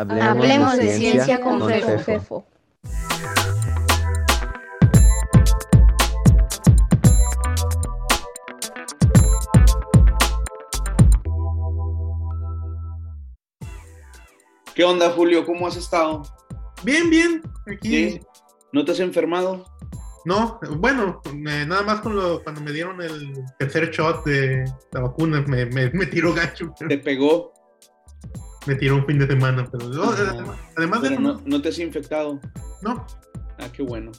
Hablemos, de, ciencia, con, Fefo. ¿Qué onda, Julio? ¿Cómo has estado? Bien, bien. Aquí. ¿No te has enfermado? No, bueno, nada más con cuando me dieron el tercer shot de la vacuna, me, me, tiró gacho. ¿Te pegó? Me tiró un fin de semana, pero además de no, no te has infectado. No. Ah, qué bueno.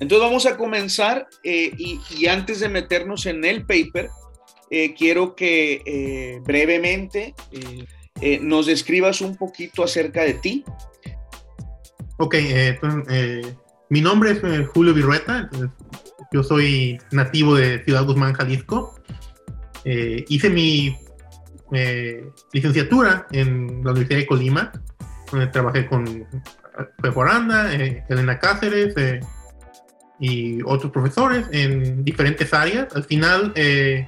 Entonces vamos a comenzar eh, y, antes de meternos en el paper, eh, quiero que eh, brevemente nos describas un poquito acerca de ti. Ok, mi nombre es Julio Virrueta, yo soy nativo de Ciudad Guzmán, Jalisco. hice mi licenciatura en la Universidad de Colima, donde trabajé con Peforanda, Elena Cáceres, y otros profesores en diferentes áreas. Al final eh,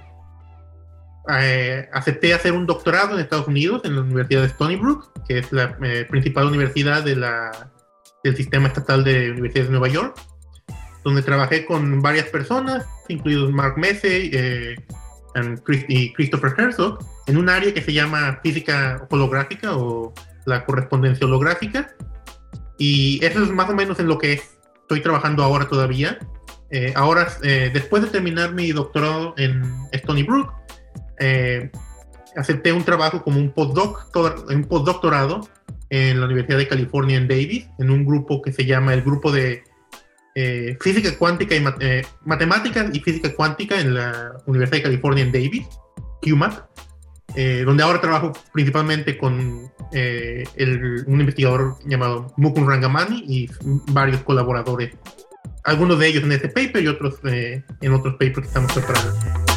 eh, acepté hacer un doctorado en Estados Unidos, en la Universidad de Stony Brook, que es la eh, principal universidad de la, del sistema estatal de universidades de Nueva York, donde trabajé con varias personas, incluidos Mark Messey y Christopher Herzog, en un área que se llama física holográfica o la correspondencia holográfica. Y eso es más o menos en lo que es estoy trabajando ahora todavía. Eh, ahora, eh, después de terminar mi doctorado en Stony Brook, eh, acepté un trabajo como un, postdoc, un postdoctorado en la Universidad de California en Davis, en un grupo que se llama el Grupo de Física Cuántica y Matemáticas y Física Cuántica en la Universidad de California en Davis, QMAT. donde ahora trabajo principalmente con eh, un investigador llamado Mukun Rangamani y varios colaboradores. Algunos de ellos en este paper y otros eh, en otros papers que estamos preparando.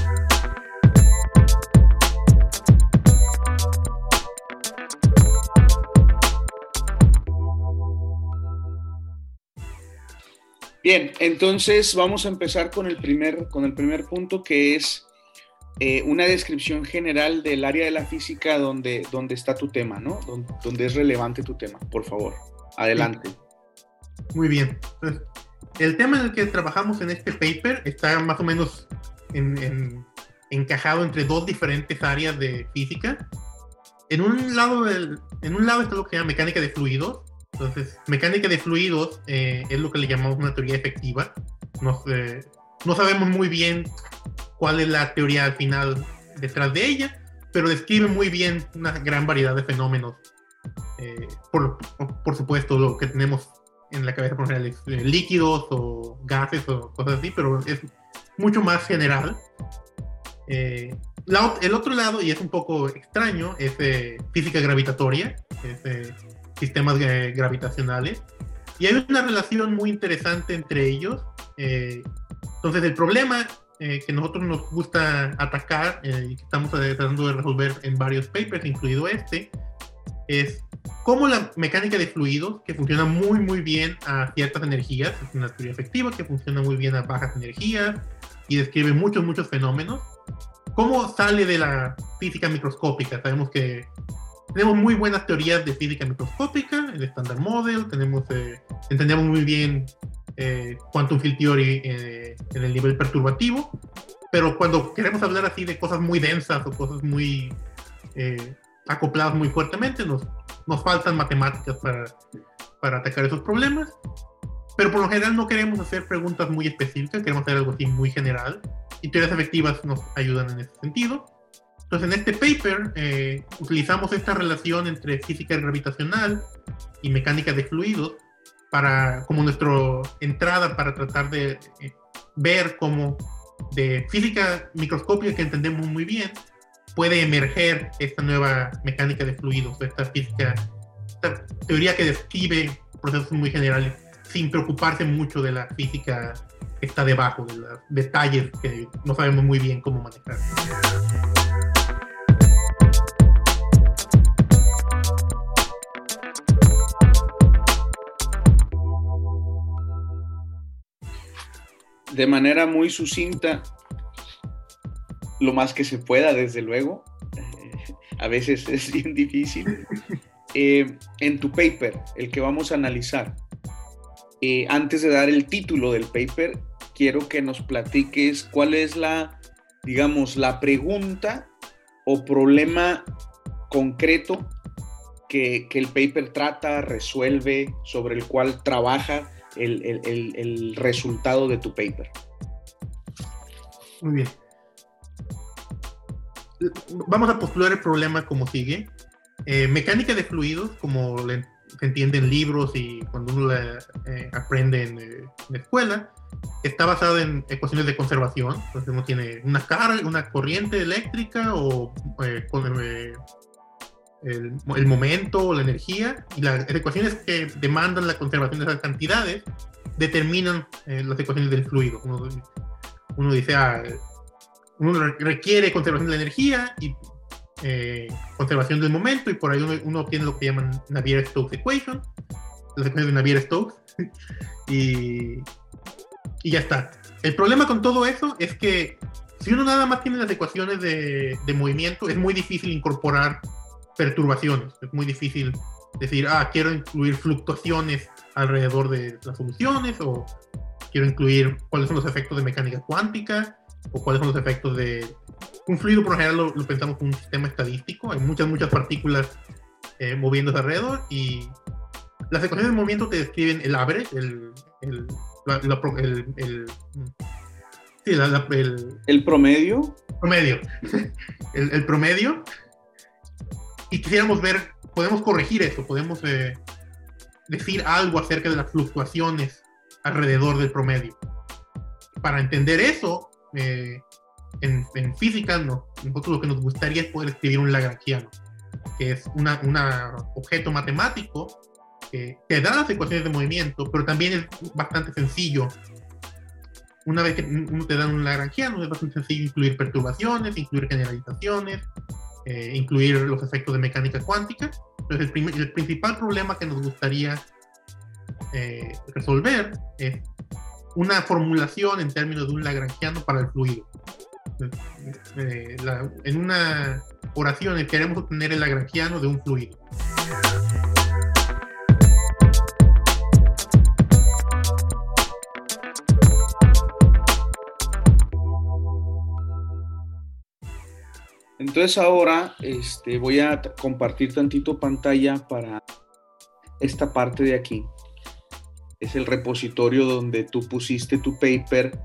Bien, entonces vamos a empezar con el primer, con el primer punto que es eh, una descripción general del área de la física donde, donde está tu tema, ¿no? Donde, es relevante tu tema, por favor. Adelante. Muy bien. el tema en el que trabajamos en este paper está más o menos encajado entre dos diferentes áreas de física. En un lado, en un lado está lo que se llama mecánica de fluidos. Entonces, mecánica de fluidos eh, es lo que le llamamos una teoría efectiva. No, no sabemos muy bien cuál es la teoría al final detrás de ella, pero describe muy bien una gran variedad de fenómenos. Eh, por, por, supuesto, lo que tenemos en la cabeza por ejemplo, es eh, líquidos o gases o cosas así, pero es mucho más general. Eh, el otro lado, y es un poco extraño, es física gravitatoria, sistemas gravitacionales, y hay una relación muy interesante entre ellos. entonces, el problema eh, que nosotros nos gusta atacar eh, y que estamos tratando de resolver en varios papers, incluido este, es cómo la mecánica de fluidos, que funciona muy muy bien a ciertas energías, es una teoría efectiva que funciona muy bien a bajas energías y describe muchos muchos fenómenos, cómo sale de la física microscópica. Sabemos que tenemos muy buenas teorías de física microscópica, el Standard Model, tenemos, eh, entendemos muy bien eh, quantum field theory eh, en el nivel perturbativo, pero cuando queremos hablar así de cosas muy densas o cosas muy eh, acopladas muy fuertemente, nos, nos faltan matemáticas para, para atacar esos problemas. Pero por lo general no queremos hacer preguntas muy específicas, queremos hacer algo así muy general. Y teorías efectivas nos ayudan en ese sentido. Entonces, en este paper eh, utilizamos esta relación entre física gravitacional y mecánica de fluidos para, como nuestra entrada para tratar de eh, ver cómo de física microscópica que entendemos muy bien puede emerger esta nueva mecánica de fluidos, esta física, esta teoría que describe procesos muy generales sin preocuparse mucho de la física que está debajo, de los detalles que no sabemos muy bien cómo manejar. De manera muy sucinta, lo más que se pueda, desde luego. a veces es bien difícil. Eh, en tu paper, el que vamos a analizar, eh, antes de dar el título del paper, quiero que nos platiques cuál es la, digamos, la pregunta o problema concreto que, el paper trata, resuelve, sobre el cual trabaja el, resultado de tu paper. Muy bien. Vamos a postular el problema como sigue. Eh, mecánica de fluidos, como se entiende en libros y cuando uno la eh, aprende en, eh, en, escuela, está basada en ecuaciones de conservación. Entonces uno tiene una carga, una corriente eléctrica o con, el, momento o la energía y las ecuaciones que demandan la conservación de esas cantidades determinan eh, las ecuaciones del fluido. Uno, dice, ah, uno requiere conservación de la energía y eh, conservación del momento y por ahí uno, obtiene lo que llaman Navier-Stokes equation, las ecuaciones de Navier-Stokes y, y ya está. El problema con todo eso es que si uno nada más tiene las ecuaciones de, de movimiento, es muy difícil incorporar perturbaciones. Es muy difícil decir, ah, quiero incluir fluctuaciones alrededor de las soluciones o quiero incluir cuáles son los efectos de mecánica cuántica o cuáles son los efectos de... Un fluido por lo general lo, pensamos como un sistema estadístico, hay muchas, muchas partículas eh, moviéndose alrededor y las ecuaciones de movimiento te describen el average, el... el, el, el sí, el, el promedio. Promedio. el, promedio y quisiéramos ver, podemos corregir eso, podemos eh, decir algo acerca de las fluctuaciones alrededor del promedio. Para entender eso, eh, en, física, no, nosotros lo que nos gustaría es poder escribir un lagrangiano, que es un objeto matemático que te da las ecuaciones de movimiento, pero también es bastante sencillo. Una vez que uno te da un lagrangiano, es bastante sencillo incluir perturbaciones, incluir generalizaciones, eh, incluir los efectos de mecánica cuántica. Entonces, el, principal problema que nos gustaría eh, resolver es una formulación en términos de un lagrangiano para el fluido. Eh, en una oración queremos obtener el lagrangiano de un fluido. Entonces ahora este, voy a compartir tantito pantalla para esta parte de aquí. Es el repositorio donde tú pusiste tu paper,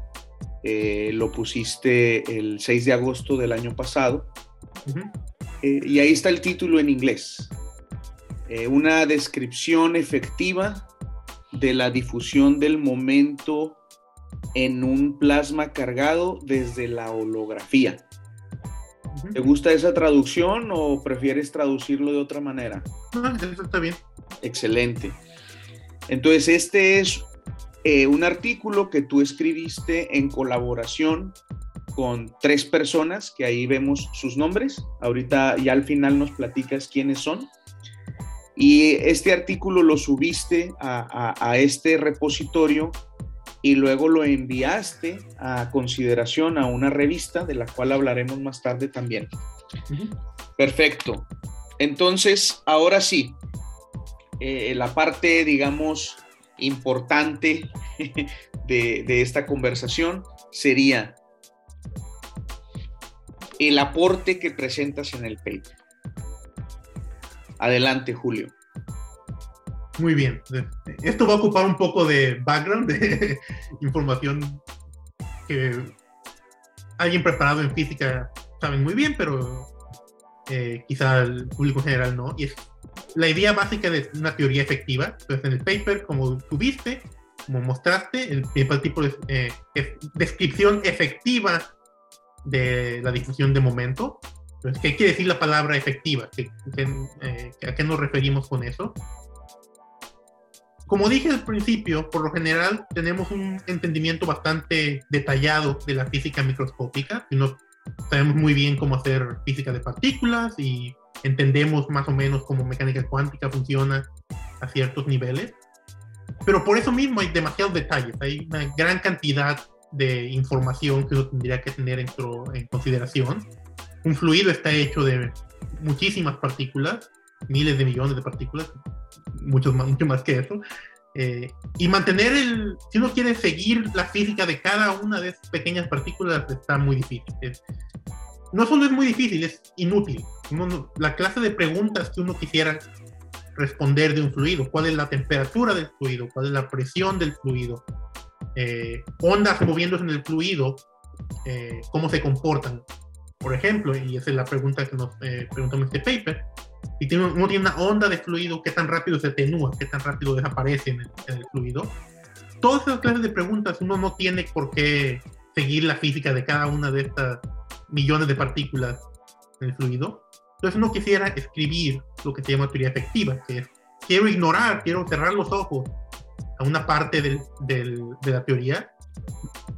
eh, lo pusiste el 6 de agosto del año pasado. Eh, y ahí está el título en inglés. Eh, una descripción efectiva de la difusión del momento en un plasma cargado desde la holografía. ¿Te gusta esa traducción o prefieres traducirlo de otra manera? No, eso está bien. Excelente. Entonces, este es eh, un artículo que tú escribiste en colaboración con tres personas, que ahí vemos sus nombres. Ahorita ya al final nos platicas quiénes son. Y este artículo lo subiste a este repositorio y luego lo enviaste a consideración a una revista de la cual hablaremos más tarde también. Perfecto. Entonces, ahora sí, eh, la parte, digamos, importante de, de esta conversación sería el aporte que presentas en el paper. Adelante, Julio. Muy bien. Esto va a ocupar un poco de background, de información que alguien preparado en física sabe muy bien, pero eh, quizá el público en general no. Y es la idea básica de una teoría efectiva. Entonces, en el paper, como tuviste, como mostraste, el principal tipo de eh, descripción efectiva de la difusión de momento. Entonces, ¿qué quiere decir la palabra efectiva? ¿Qué, eh, ¿A qué nos referimos con eso? Como dije al principio, por lo general tenemos un entendimiento bastante detallado de la física microscópica. Y sabemos muy bien cómo hacer física de partículas y entendemos más o menos cómo mecánica cuántica funciona a ciertos niveles. Pero por eso mismo hay demasiados detalles, hay una gran cantidad de información que uno tendría que tener en, en consideración. Un fluido está hecho de muchísimas partículas, miles de millones de partículas, mucho más, mucho más que eso. Eh, y mantener el, si uno quiere seguir la física de cada una de esas pequeñas partículas, está muy difícil. no solo es muy difícil, es inútil. la clase de preguntas que uno quisiera responder de un fluido, cuál es la temperatura del fluido, cuál es la presión del fluido, eh, ondas moviéndose en el fluido, eh, cómo se comportan. Por ejemplo, y esa es la pregunta que nos eh, preguntamos en este paper, si tiene, uno tiene una onda de fluido, ¿qué tan rápido se atenúa? ¿Qué tan rápido desaparece en el, fluido? Todas esas clases de preguntas uno no tiene por qué seguir la física de cada una de estas millones de partículas en el fluido. Entonces uno quisiera escribir lo que se llama teoría efectiva, que es quiero ignorar, quiero cerrar los ojos a una parte del, del, de la teoría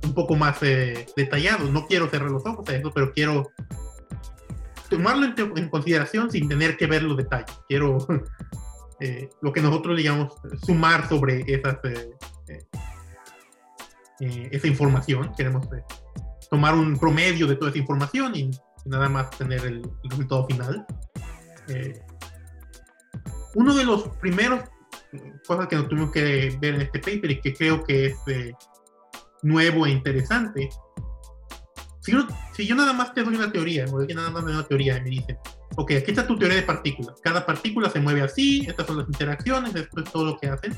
un poco más eh, detallado. No quiero cerrar los ojos a eso, pero quiero tomarlo en, consideración sin tener que ver los detalles. Quiero eh, lo que nosotros digamos sumar sobre esas, eh, eh, esa información. Queremos tomar un promedio de toda esa información y, nada más tener el, resultado final. uno de los primeros cosas que nos tuvimos que ver en este paper y que creo que es nuevo e interesante si yo, nada más te doy una teoría, o que nada más me doy una teoría y me dicen, ok, aquí está tu teoría de partículas. Cada partícula se mueve así, estas son las interacciones, esto es todo lo que hacen.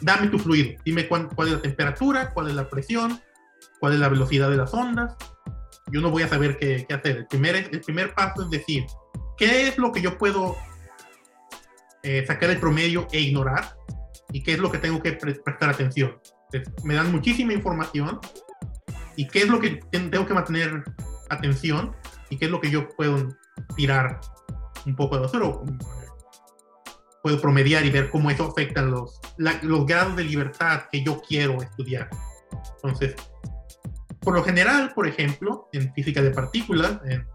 Dame tu fluido, dime cuál, es la temperatura, cuál es la presión, cuál es la velocidad de las ondas. Yo no voy a saber qué, hacer. El primer, el primer paso es decir, ¿qué es lo que yo puedo eh, sacar el promedio e ignorar? ¿Y qué es lo que tengo que prestar atención? me dan muchísima información y qué es lo que tengo que mantener atención y qué es lo que yo puedo tirar un poco de basura puedo promediar y ver cómo eso afecta los, los grados de libertad que yo quiero estudiar. Entonces, por lo general, por ejemplo, en física de partículas, en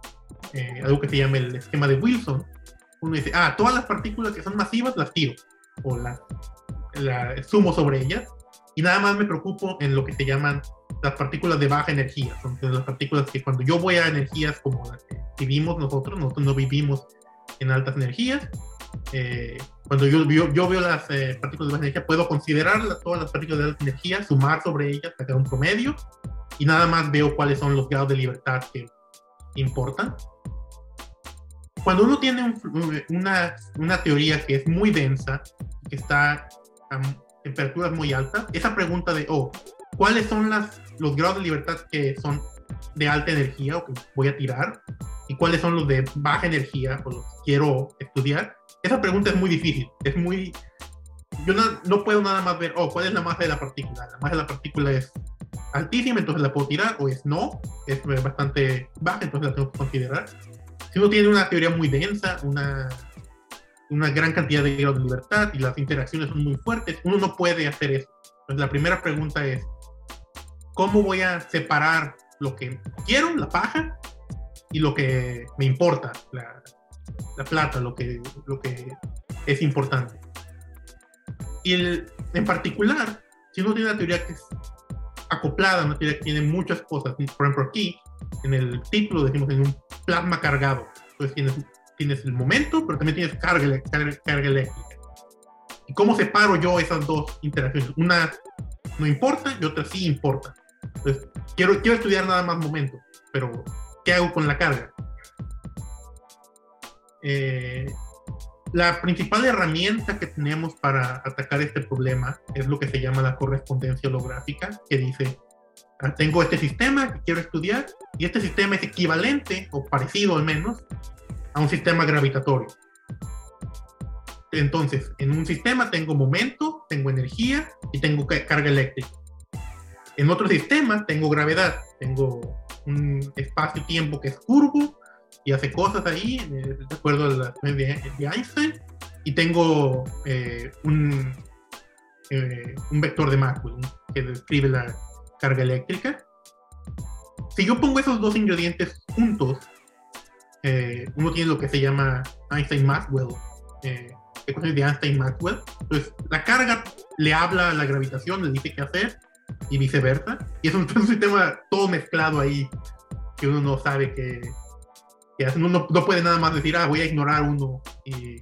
eh, algo que se llama el esquema de Wilson, uno dice, ah, todas las partículas que son masivas las tiro o las, las sumo sobre ellas y nada más me preocupo en lo que se llaman las partículas de baja energía, son las partículas que cuando yo voy a energías como las que vivimos nosotros, nosotros no vivimos en altas energías, eh, cuando yo, yo, veo las eh, partículas de baja energía, puedo considerar todas las partículas de alta energía, sumar sobre ellas, sacar un promedio, y nada más veo cuáles son los grados de libertad que importan. Cuando uno tiene una, una teoría que es muy densa, que está a temperaturas muy altas, esa pregunta de, oh, ¿cuáles son las los grados de libertad que son de alta energía o que voy a tirar y cuáles son los de baja energía o los que quiero estudiar, esa pregunta es muy difícil. Es muy. Yo no, no, puedo nada más ver, oh, ¿cuál es la masa de la partícula? La masa de la partícula es altísima, entonces la puedo tirar, o es no, es bastante baja, entonces la tengo que considerar. Si uno tiene una teoría muy densa, una, una gran cantidad de grados de libertad y las interacciones son muy fuertes, uno no puede hacer eso. Entonces la primera pregunta es, ¿Cómo voy a separar lo que quiero, la paja, y lo que me importa, la, plata, lo que, lo que es importante? Y en particular, si uno tiene una teoría que es acoplada, una teoría que tiene muchas cosas, por ejemplo aquí, en el título decimos en un plasma cargado, entonces tienes, tienes el momento, pero también tienes carga, carga, carga eléctrica. ¿Y cómo separo yo esas dos interacciones? Una no importa y otra sí importa. Pues, quiero, quiero estudiar nada más momento, pero ¿qué hago con la carga? Eh, la principal herramienta que tenemos para atacar este problema es lo que se llama la correspondencia holográfica, que dice, ah, tengo este sistema que quiero estudiar y este sistema es equivalente o parecido al menos a un sistema gravitatorio. Entonces, en un sistema tengo momento, tengo energía y tengo carga eléctrica. En otro sistema tengo gravedad, tengo un espacio-tiempo que es curvo y hace cosas ahí, eh, de acuerdo a la de, Einstein, y tengo eh, un, eh, un vector de Maxwell que describe la carga eléctrica. Si yo pongo esos dos ingredientes juntos, uno tiene lo que se llama Einstein-Maxwell, ecuaciones de Einstein-Maxwell. Entonces, la carga le habla a la gravitación, le dice qué hacer, y viceversa. Y es un, sistema todo mezclado ahí, que uno no sabe que, uno no, puede nada más decir, ah, voy a ignorar uno y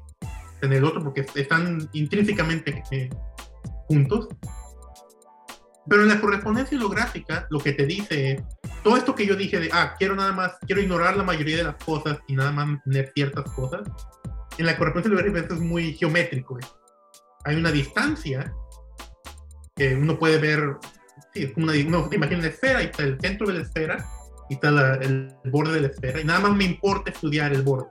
tener el otro, porque están intrínsecamente eh, juntos. Pero en la correspondencia holográfica, lo que te dice es, todo esto que yo dije de, ah, quiero nada más, quiero ignorar la mayoría de las cosas y nada más tener ciertas cosas, en la correspondencia holográfica es muy geométrico. Hay una distancia que uno puede ver, es como una, uno se imagina una esfera y está el centro de la esfera y está el borde de la esfera y nada más me importa estudiar el borde.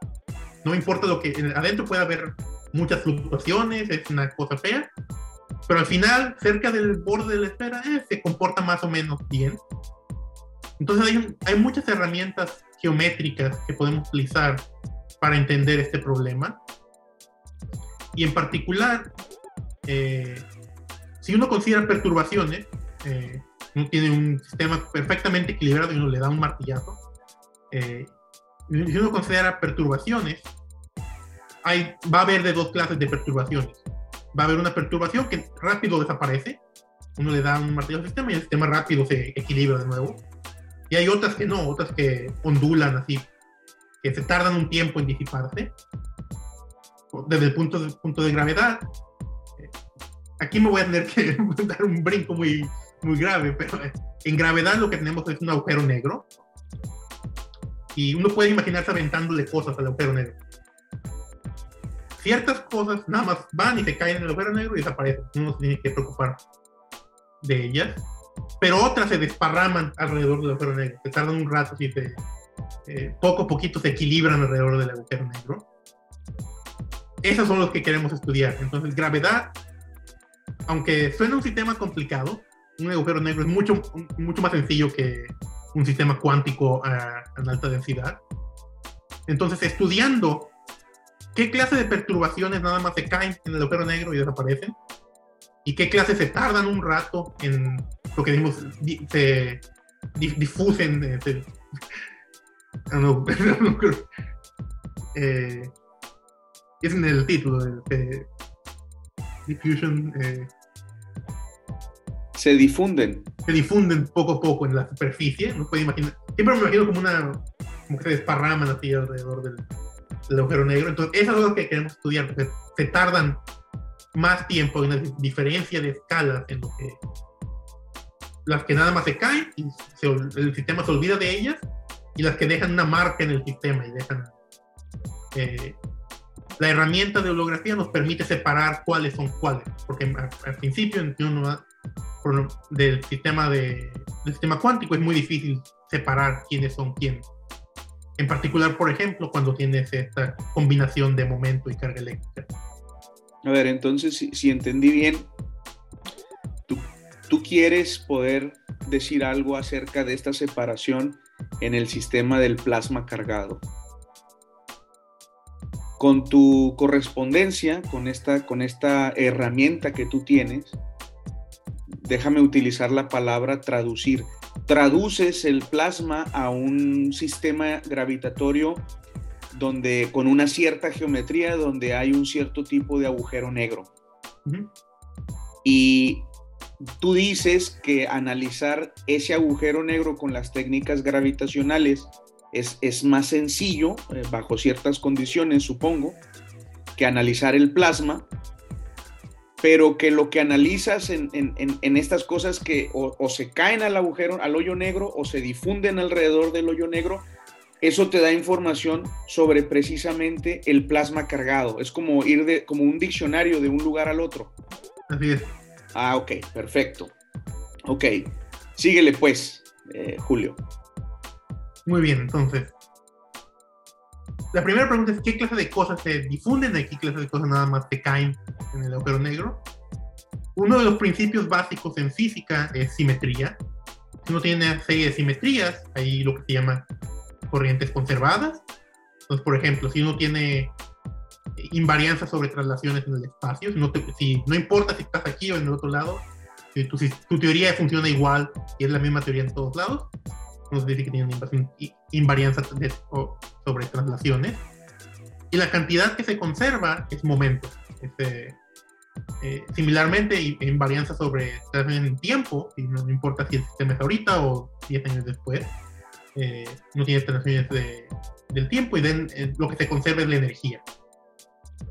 No me importa lo que adentro puede haber muchas fluctuaciones, es una cosa fea, pero al final, cerca del borde de la esfera, eh, se comporta más o menos bien. Entonces hay, hay, muchas herramientas geométricas que podemos utilizar para entender este problema. Y en particular, eh, si uno considera perturbaciones, eh, uno tiene un sistema perfectamente equilibrado y uno le da un martillazo. Eh, si uno considera perturbaciones, hay, va a haber de dos clases de perturbaciones va a haber una perturbación que rápido desaparece. Uno le da un martillo al sistema y el sistema rápido se equilibra de nuevo. Y hay otras que no, otras que ondulan así, que se tardan un tiempo en disiparse. Desde el punto de, punto de gravedad, eh, aquí me voy a tener que dar un brinco muy, muy grave, pero en gravedad lo que tenemos es un agujero negro. Y uno puede imaginarse aventándole cosas al agujero negro ciertas cosas nada más van y se caen en el agujero negro y desaparecen. Uno se tiene que preocupar de ellas. Pero otras se desparraman alrededor del agujero negro. Se tardan un rato y se, eh, poco a poquito se equilibran alrededor del agujero negro. Esos son los que queremos estudiar. Entonces, gravedad, aunque suena un sistema complicado, un agujero negro es mucho, mucho más sencillo que un sistema cuántico a, a alta densidad. Entonces, estudiando ¿Qué clase de perturbaciones nada más se caen en el agujero negro y desaparecen? ¿Y qué clases se tardan un rato en lo que decimos, se difusen? Eh, eh, es en el título, de diffusion. Eh, se difunden. Se difunden poco a poco en la superficie. No puede imaginar. Siempre me imagino como una. como que se desparraman así alrededor del, el agujero negro. Entonces, eso es lo que queremos estudiar, porque se tardan más tiempo, en una diferencia de escalas en lo que las que nada más se caen y el sistema se olvida de ellas y las que dejan una marca en el sistema y dejan eh, la herramienta de holografía nos permite separar cuáles son cuáles porque al, principio del sistema de del sistema cuántico es muy difícil separar quiénes son quiénes en particular, por ejemplo, cuando tienes esta combinación de momento y carga eléctrica. A ver, entonces, si, entendí bien, tú, tú, quieres poder decir algo acerca de esta separación en el sistema del plasma cargado. Con tu correspondencia, con esta, con esta herramienta que tú tienes, déjame utilizar la palabra traducir traduces el plasma a un sistema gravitatorio donde con una cierta geometría donde hay un cierto tipo de agujero negro. Y tú dices que analizar ese agujero negro con las técnicas gravitacionales es, es más sencillo, eh, bajo ciertas condiciones, supongo, que analizar el plasma pero que lo que analizas en, estas cosas que o, se caen al agujero, al hoyo negro, o se difunden alrededor del hoyo negro, eso te da información sobre precisamente el plasma cargado. Es como ir de, como un diccionario de un lugar al otro. Así es. Ah, ok, perfecto. Ok, síguele pues, eh, Julio. Muy bien, entonces. La primera pregunta es, ¿qué clase de cosas se difunden y qué clase de cosas nada más se caen en el agujero negro? Uno de los principios básicos en física es simetría. Si uno tiene una serie de simetrías, hay lo que se llama corrientes conservadas. Entonces, por ejemplo, si uno tiene invarianza sobre traslaciones en el espacio, si no, si, no importa si estás aquí o en el otro lado, si tu, si tu teoría funciona igual y es la misma teoría en todos lados, nos dice que tiene invarianza sobre traslaciones. Y la cantidad que se conserva es momento. Este, Eh, similarmente, en varianza sobre el tiempo, y no importa si el sistema es ahorita o 10 años después, eh, no tiene transacciones de, del tiempo y eh, lo que se conserva es la energía.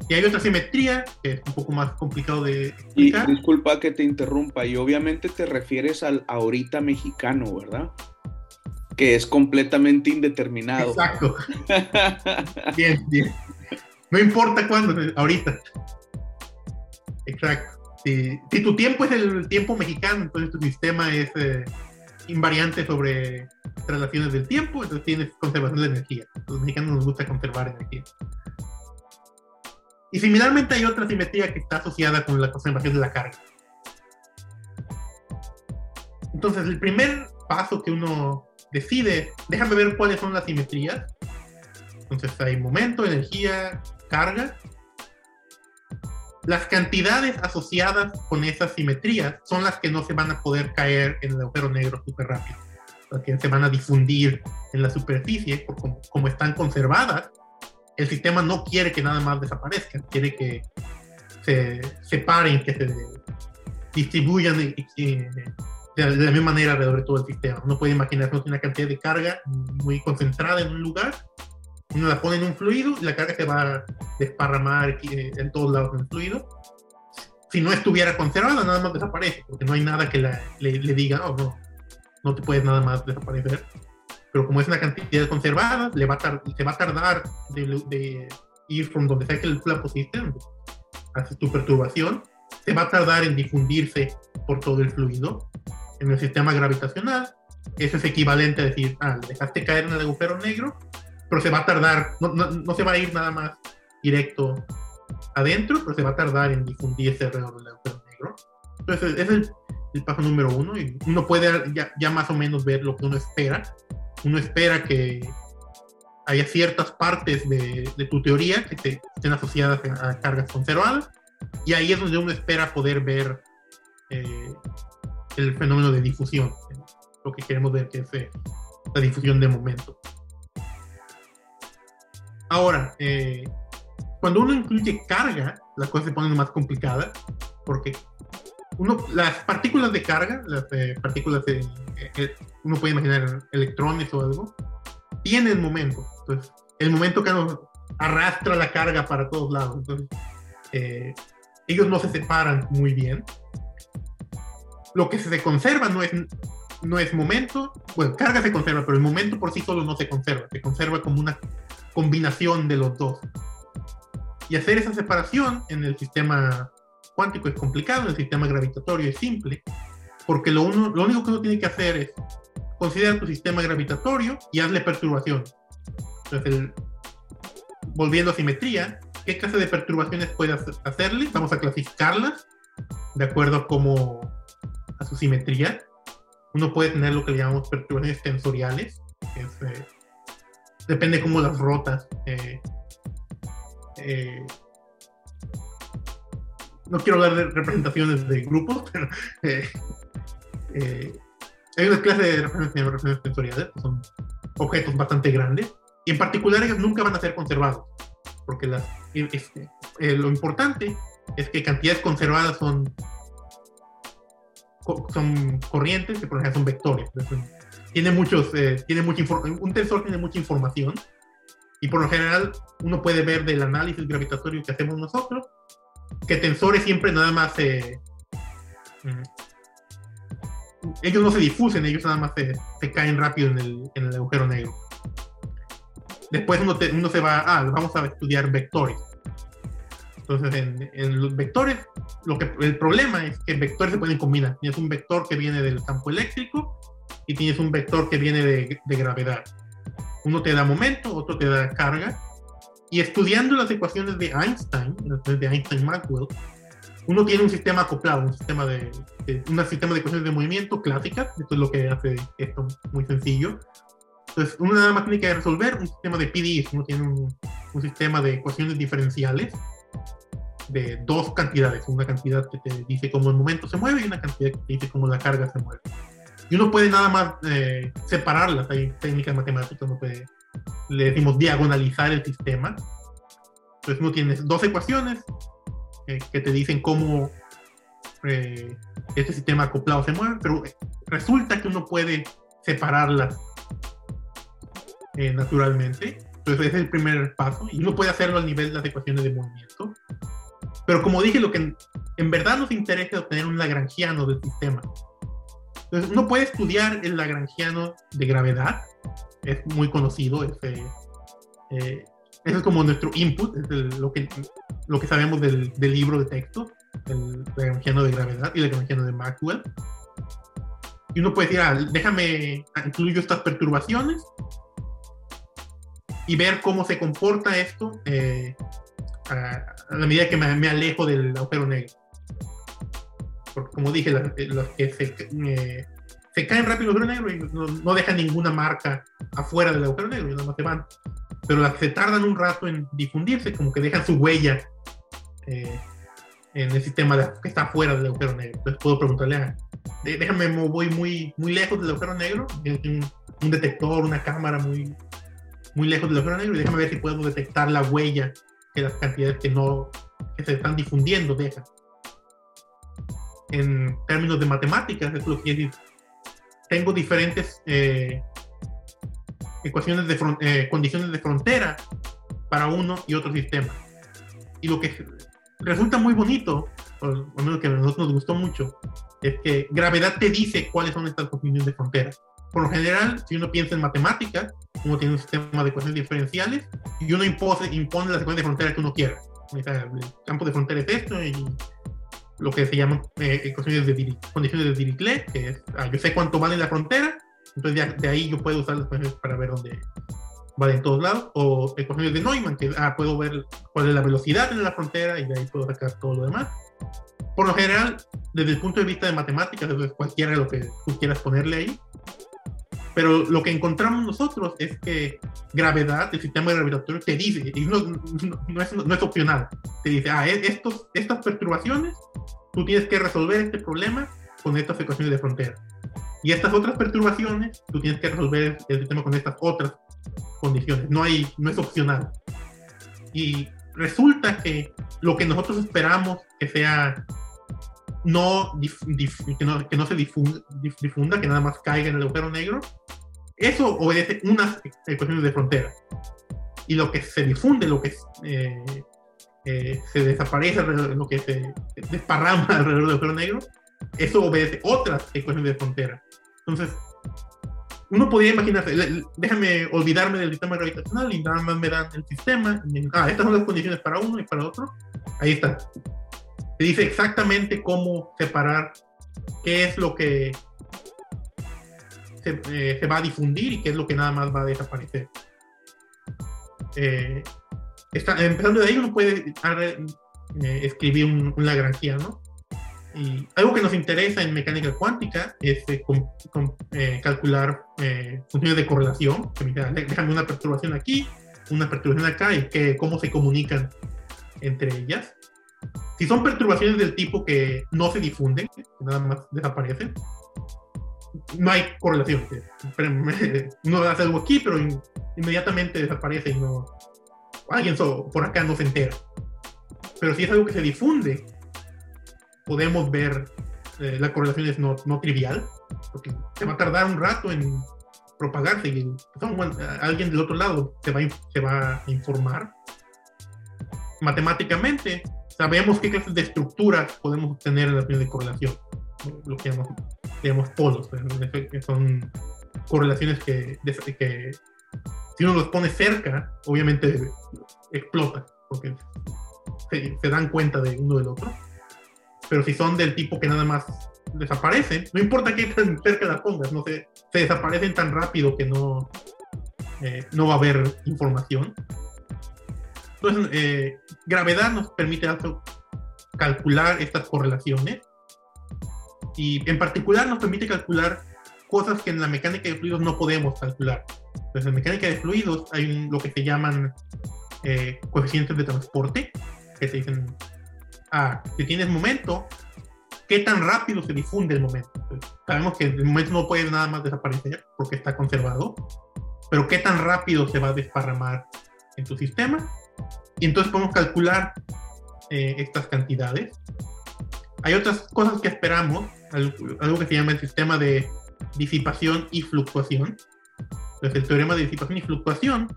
Y hay otra simetría que es un poco más complicado de explicar. Y disculpa que te interrumpa, y obviamente te refieres al ahorita mexicano, ¿verdad? Que es completamente indeterminado. Exacto. bien, bien. No importa cuándo, ahorita. Exacto. Si, si, tu tiempo es el tiempo mexicano, entonces tu sistema es eh, invariante sobre relaciones del tiempo, entonces tienes conservación de energía. Los mexicanos nos gusta conservar energía. Y similarmente hay otra simetría que está asociada con la conservación de la carga. Entonces, el primer paso que uno decide, déjame ver cuáles son las simetrías. Entonces hay momento, energía, carga. Las cantidades asociadas con esas simetrías son las que no se van a poder caer en el agujero negro súper rápido. Las que se van a difundir en la superficie, como, como están conservadas, el sistema no quiere que nada más desaparezcan, quiere que se separen, que se distribuyan de, la misma manera alrededor de todo el sistema. Uno puede imaginarse una cantidad de carga muy concentrada en un lugar, uno la pone en un fluido y la carga se va a desparramar en todos lados del fluido. Si no estuviera conservada, nada más desaparece, porque no hay nada que le, le, diga, oh, no, no te puedes nada más desaparecer pero como es una cantidad conservada, le va a se va a tardar de, ir from donde sea que la pusiste, hace tu perturbación, se va a tardar en difundirse por todo el fluido. En el sistema gravitacional, eso es equivalente a decir, ah, dejaste caer en el agujero negro, pero se va a tardar, no, no, no se va a ir nada más directo adentro, pero se va a tardar en difundirse alrededor del agujero negro. Entonces, ese es el, el paso número uno, y uno puede ya, ya, más o menos ver lo que uno espera uno espera que haya ciertas partes de, tu teoría que te, estén asociadas a, cargas conservadas, y ahí es donde uno espera poder ver eh, el fenómeno de difusión, lo que queremos ver que es eh, la difusión de momento. Ahora, eh, cuando uno incluye carga, las cosas se ponen más complicadas, porque uno, las partículas de carga, las partículas de, uno puede imaginar electrones o algo, tienen momento. Entonces, el momento que nos arrastra la carga para todos lados. Eh, ellos no se separan muy bien. Lo que se conserva no es, no es momento, bueno, carga se conserva, pero el momento por sí solo no se conserva, se conserva como una combinación de los dos. Y hacer esa separación en el sistema cuántico es complicado, en el sistema gravitatorio es simple, porque lo, uno, lo único que uno tiene que hacer es considera tu sistema gravitatorio y hazle perturbación. Entonces, volviendo a simetría, ¿qué clase de perturbaciones puedes hacerle? Vamos a clasificarlas de acuerdo a, cómo, a su simetría. Uno puede tener lo que le llamamos perturbaciones tensoriales, que es, eh, depende cómo las rotas. Eh, eh, no quiero hablar de representaciones de grupos, pero hay una clase de representaciones sensoriales, que son objetos bastante grandes, y en particular ellos nunca van a ser conservados, porque las, eh, lo importante es que cantidades conservadas son, son corrientes, que por ejemplo son vectores. Tiene muchos, eh, tiene mucha un tensor tiene mucha información, y por lo general uno puede ver del análisis gravitatorio que hacemos nosotros, que tensores siempre nada más se ellos no se difusen, ellos nada más se, caen rápido en el, en el, agujero negro. Después uno, uno, se va, ah, vamos a estudiar vectores. Entonces, en, en, los vectores, lo que, el problema es que vectores se pueden combinar. Tienes un vector que viene del campo eléctrico y tienes un vector que viene de, de gravedad. Uno te da momento, otro te da carga. Y estudiando las ecuaciones de Einstein, de Einstein-Maxwell, uno tiene un sistema acoplado, un sistema de, un sistema de ecuaciones de movimiento clásicas, esto es lo que hace esto muy sencillo. Entonces, uno nada más tiene que resolver un sistema de PDEs, uno tiene un, un sistema de ecuaciones diferenciales de dos cantidades, una cantidad que te dice cómo el momento se mueve y una cantidad que te dice cómo la carga se mueve. Y uno puede nada más eh, separarlas, hay técnicas matemáticas, uno puede, le decimos diagonalizar el sistema. Entonces uno tiene dos ecuaciones, eh, que te dicen cómo eh, este sistema acoplado se mueve, pero resulta que uno puede separarlas eh, naturalmente. Entonces ese es el primer paso y uno puede hacerlo al nivel de las ecuaciones de movimiento. Pero como dije, lo que en, verdad nos interesa es obtener un lagrangiano del sistema. Entonces uno puede estudiar el lagrangiano de gravedad, es muy conocido, es, eh, es como nuestro input, es lo, que, lo que sabemos del, del libro de texto el Lagrangiano de gravedad y el Lagrangiano de Maxwell. Y uno puede decir, ah, déjame incluyo estas perturbaciones y ver cómo se comporta esto eh, a, la medida que me, alejo del agujero negro. Como dije, los que se, eh, se, caen rápido el agujero negro y no, dejan ninguna marca afuera del agujero negro, y nada más se van. Pero las que tardan un rato en difundirse, como que dejan su huella eh, en el sistema de, que está fuera del agujero negro. Entonces puedo preguntarle a, déjame, voy muy, muy lejos del agujero negro, un, un detector, una cámara muy, muy lejos del agujero negro y déjame ver si puedo detectar la huella que las cantidades que no que se están difundiendo dejan. En términos de matemáticas, es lo que decir. Tengo diferentes eh, ecuaciones de eh, condiciones de frontera para uno y otro sistema. Y lo que resulta muy bonito, o lo que a nosotros nos gustó mucho, es que gravedad te dice cuáles son estas condiciones de frontera. Por lo general, si uno piensa en matemáticas, uno tiene un sistema de ecuaciones diferenciales y uno impone, impone la secuencia de frontera que uno quiera. el campo de frontera es esto y lo que se llaman eh, ecuaciones de condiciones de Dirichlet, que es, ah, yo sé cuánto vale la frontera, entonces de, ahí yo puedo usar las ecuaciones para ver dónde vale en todos lados, o ecuaciones de Neumann, que ah, puedo ver cuál es la velocidad en la frontera y de ahí puedo sacar todo lo demás. Por lo general, desde el punto de vista de matemáticas, cualquiera de lo que tú quieras ponerle ahí, pero lo que encontramos nosotros es que gravedad, el sistema gravitatorio, te dice, y no, no, es, no es, opcional, te dice, ah, e, estos, estas perturbaciones, tú tienes que resolver este problema con estas ecuaciones de frontera. Y estas otras perturbaciones, tú tienes que resolver el sistema con estas otras condiciones. No, hay, no es opcional. Y resulta que lo que nosotros esperamos que sea no, que no, que no se difunda, difunda, que nada más caiga en el agujero negro, eso obedece unas ecuaciones de frontera. Y lo que se difunde, lo que eh, eh, se desaparece, lo que se desparrama alrededor del agujero negro, eso obedece otras ecuaciones de frontera. Entonces, uno podría imaginarse, déjame olvidarme del sistema gravitacional y nada más me dan el sistema. ah, estas son las condiciones para uno y para otro. Ahí está. Te dice exactamente cómo separar qué es lo que eh, se, va a difundir y qué es lo que nada más va a desaparecer. Eh, empezando de ahí uno puede eh, escribir un, un, Lagrangiano. Y algo que nos interesa en mecánica cuántica es calcular funciones de correlación. Que déjame una perturbación aquí, una perturbación acá y que, cómo se comunican entre ellas. Si son perturbaciones del tipo que no se difunden, que nada más desaparecen, no hay correlación. Uno hace algo aquí, pero inmediatamente desaparece y no. Alguien por acá no se entera. Pero si es algo que se difunde, podemos ver eh, la correlación es no, no, trivial, porque se va a tardar un rato en propagarse y alguien del otro lado se va, se va a informar. Matemáticamente, sabemos qué clases de estructuras podemos obtener en la de correlación, lo que llamamos, polos, que son correlaciones que, si uno los pone cerca, obviamente explota, porque se, dan cuenta de uno del otro. Pero si son del tipo que nada más desaparecen, no importa qué tan cerca las pongas, no se, se desaparecen tan rápido que no, eh, no va a haber información. Entonces, eh, gravedad nos permite calcular estas correlaciones y en particular nos permite calcular cosas que en la mecánica de fluidos no podemos calcular. Entonces, en mecánica de fluidos hay lo que se llaman eh, coeficientes de transporte, que te dicen, ah, si tienes momento, ¿qué tan rápido se difunde el momento? sabemos que el momento no puede nada más desaparecer porque está conservado, pero ¿qué tan rápido se va a desparramar en tu sistema? Y entonces podemos calcular eh, estas cantidades. Hay otras cosas que esperamos, algo, que se llama el sistema de disipación y fluctuación. Entonces, el teorema de disipación y fluctuación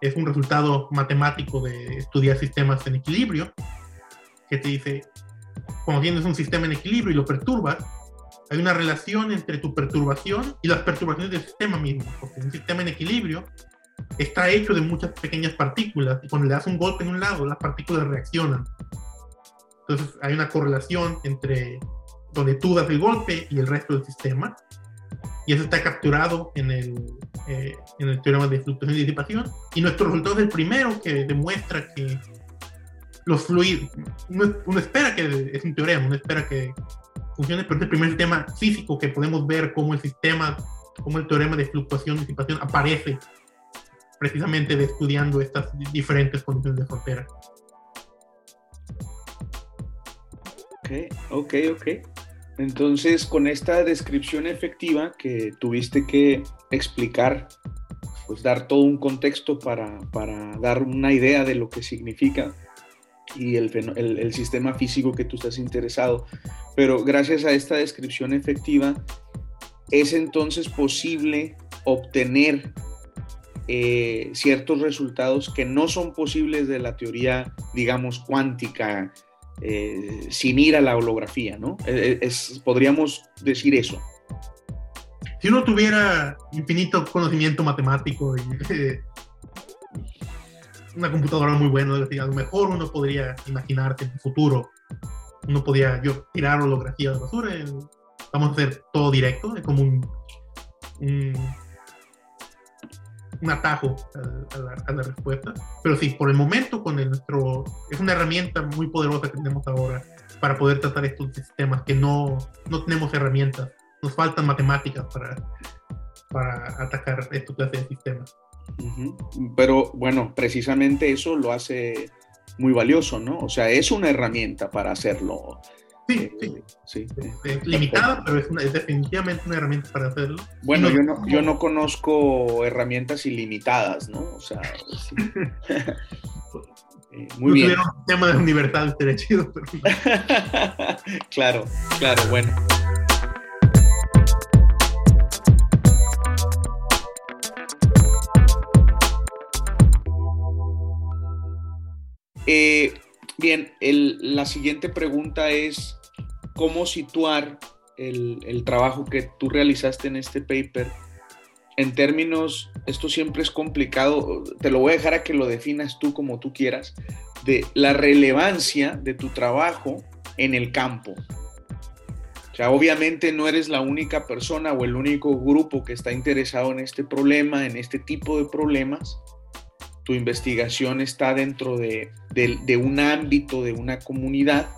es un resultado matemático de estudiar sistemas en equilibrio, que te dice, cuando tienes un sistema en equilibrio y lo perturbas, hay una relación entre tu perturbación y las perturbaciones del sistema mismo, porque un sistema en equilibrio está hecho de muchas pequeñas partículas y cuando le das un golpe en un lado, las partículas reaccionan. Entonces hay una correlación entre donde tú das el golpe y el resto del sistema. Y eso está capturado en el, eh, en el teorema de fluctuación y disipación. Y nuestro resultado es el primero que demuestra que los fluidos, uno, espera que es un teorema, uno espera que funcione, pero es el primer sistema físico que podemos ver cómo el sistema, cómo el teorema de fluctuación y disipación aparece precisamente de estudiando estas diferentes condiciones de frontera. Ok, ok, ok. Entonces, con esta descripción efectiva que tuviste que explicar, pues dar todo un contexto para, para dar una idea de lo que significa y el, el, el, sistema físico que tú estás interesado. Pero gracias a esta descripción efectiva, es entonces posible obtener eh, ciertos resultados que no son posibles de la teoría, digamos, cuántica, eh, sin ir a la holografía, ¿no? Eh, es, podríamos decir eso. Si uno tuviera infinito conocimiento matemático y una computadora muy buena, a lo mejor uno podría imaginarse en el futuro, uno podría yo tirar holografía de basura, vamos a hacer todo directo, es como un atajo a, la, respuesta. Pero sí, por el momento, con el, nuestro, es una herramienta muy poderosa que tenemos ahora para poder tratar estos sistemas que no, no tenemos herramientas, nos faltan matemáticas para, para atacar estos clases de sistemas. Pero bueno, precisamente eso lo hace muy valioso, ¿no? O sea, es una herramienta para hacerlo Sí, sí. Es limitada, pero es, definitivamente una herramienta para hacerlo. Bueno, yo no, yo no conozco herramientas ilimitadas, ¿no? O sea, eh, muy bien. Un tema de libertad estaría chido, pero... claro, claro, bueno. Eh, bien, el, la siguiente pregunta es, cómo situar el, trabajo que tú realizaste en este paper en términos, esto siempre es complicado, te lo voy a dejar a que lo definas tú como tú quieras, de la relevancia de tu trabajo en el campo. O sea, obviamente no eres la única persona o el único grupo que está interesado en este problema, en este tipo de problemas. Tu investigación está dentro de, de un ámbito, de una comunidad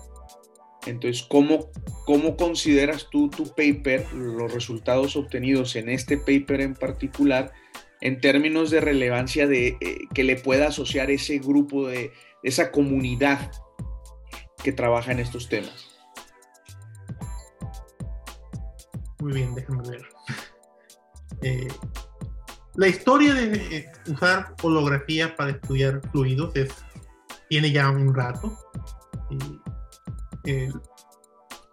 entonces, ¿cómo, ¿cómo consideras tú tu paper, los resultados obtenidos en este paper en particular, en términos de relevancia de eh, que le pueda asociar ese grupo de esa comunidad que trabaja en estos temas? Muy bien, déjame ver. Eh, la historia de eh, usar holografía para estudiar fluidos es, tiene ya un rato. Eh,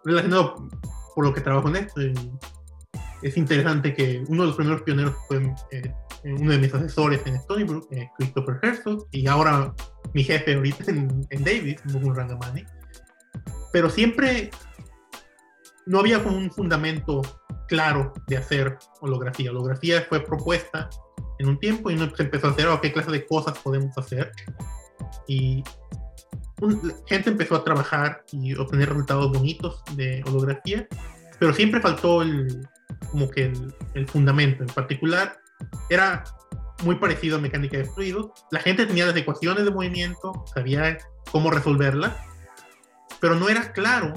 relacionado por lo que trabajo en esto. es interesante que uno de los primeros pioneros fue eh, uno de mis asesores en Stony Brook, eh, Christopher Herzog, y ahora mi jefe ahorita en, en Davis, Mugun Rangamani. Pero siempre no había como un fundamento claro de hacer holografía. Holografía fue propuesta en un tiempo y uno se empezó a hacer, oh, ¿qué clase de cosas podemos hacer? Y gente empezó a trabajar y obtener resultados bonitos de holografía, pero siempre faltó el, como que el, fundamento. En particular, era muy parecido a mecánica de fluidos. La gente tenía las ecuaciones de movimiento, sabía cómo resolverlas, pero no era claro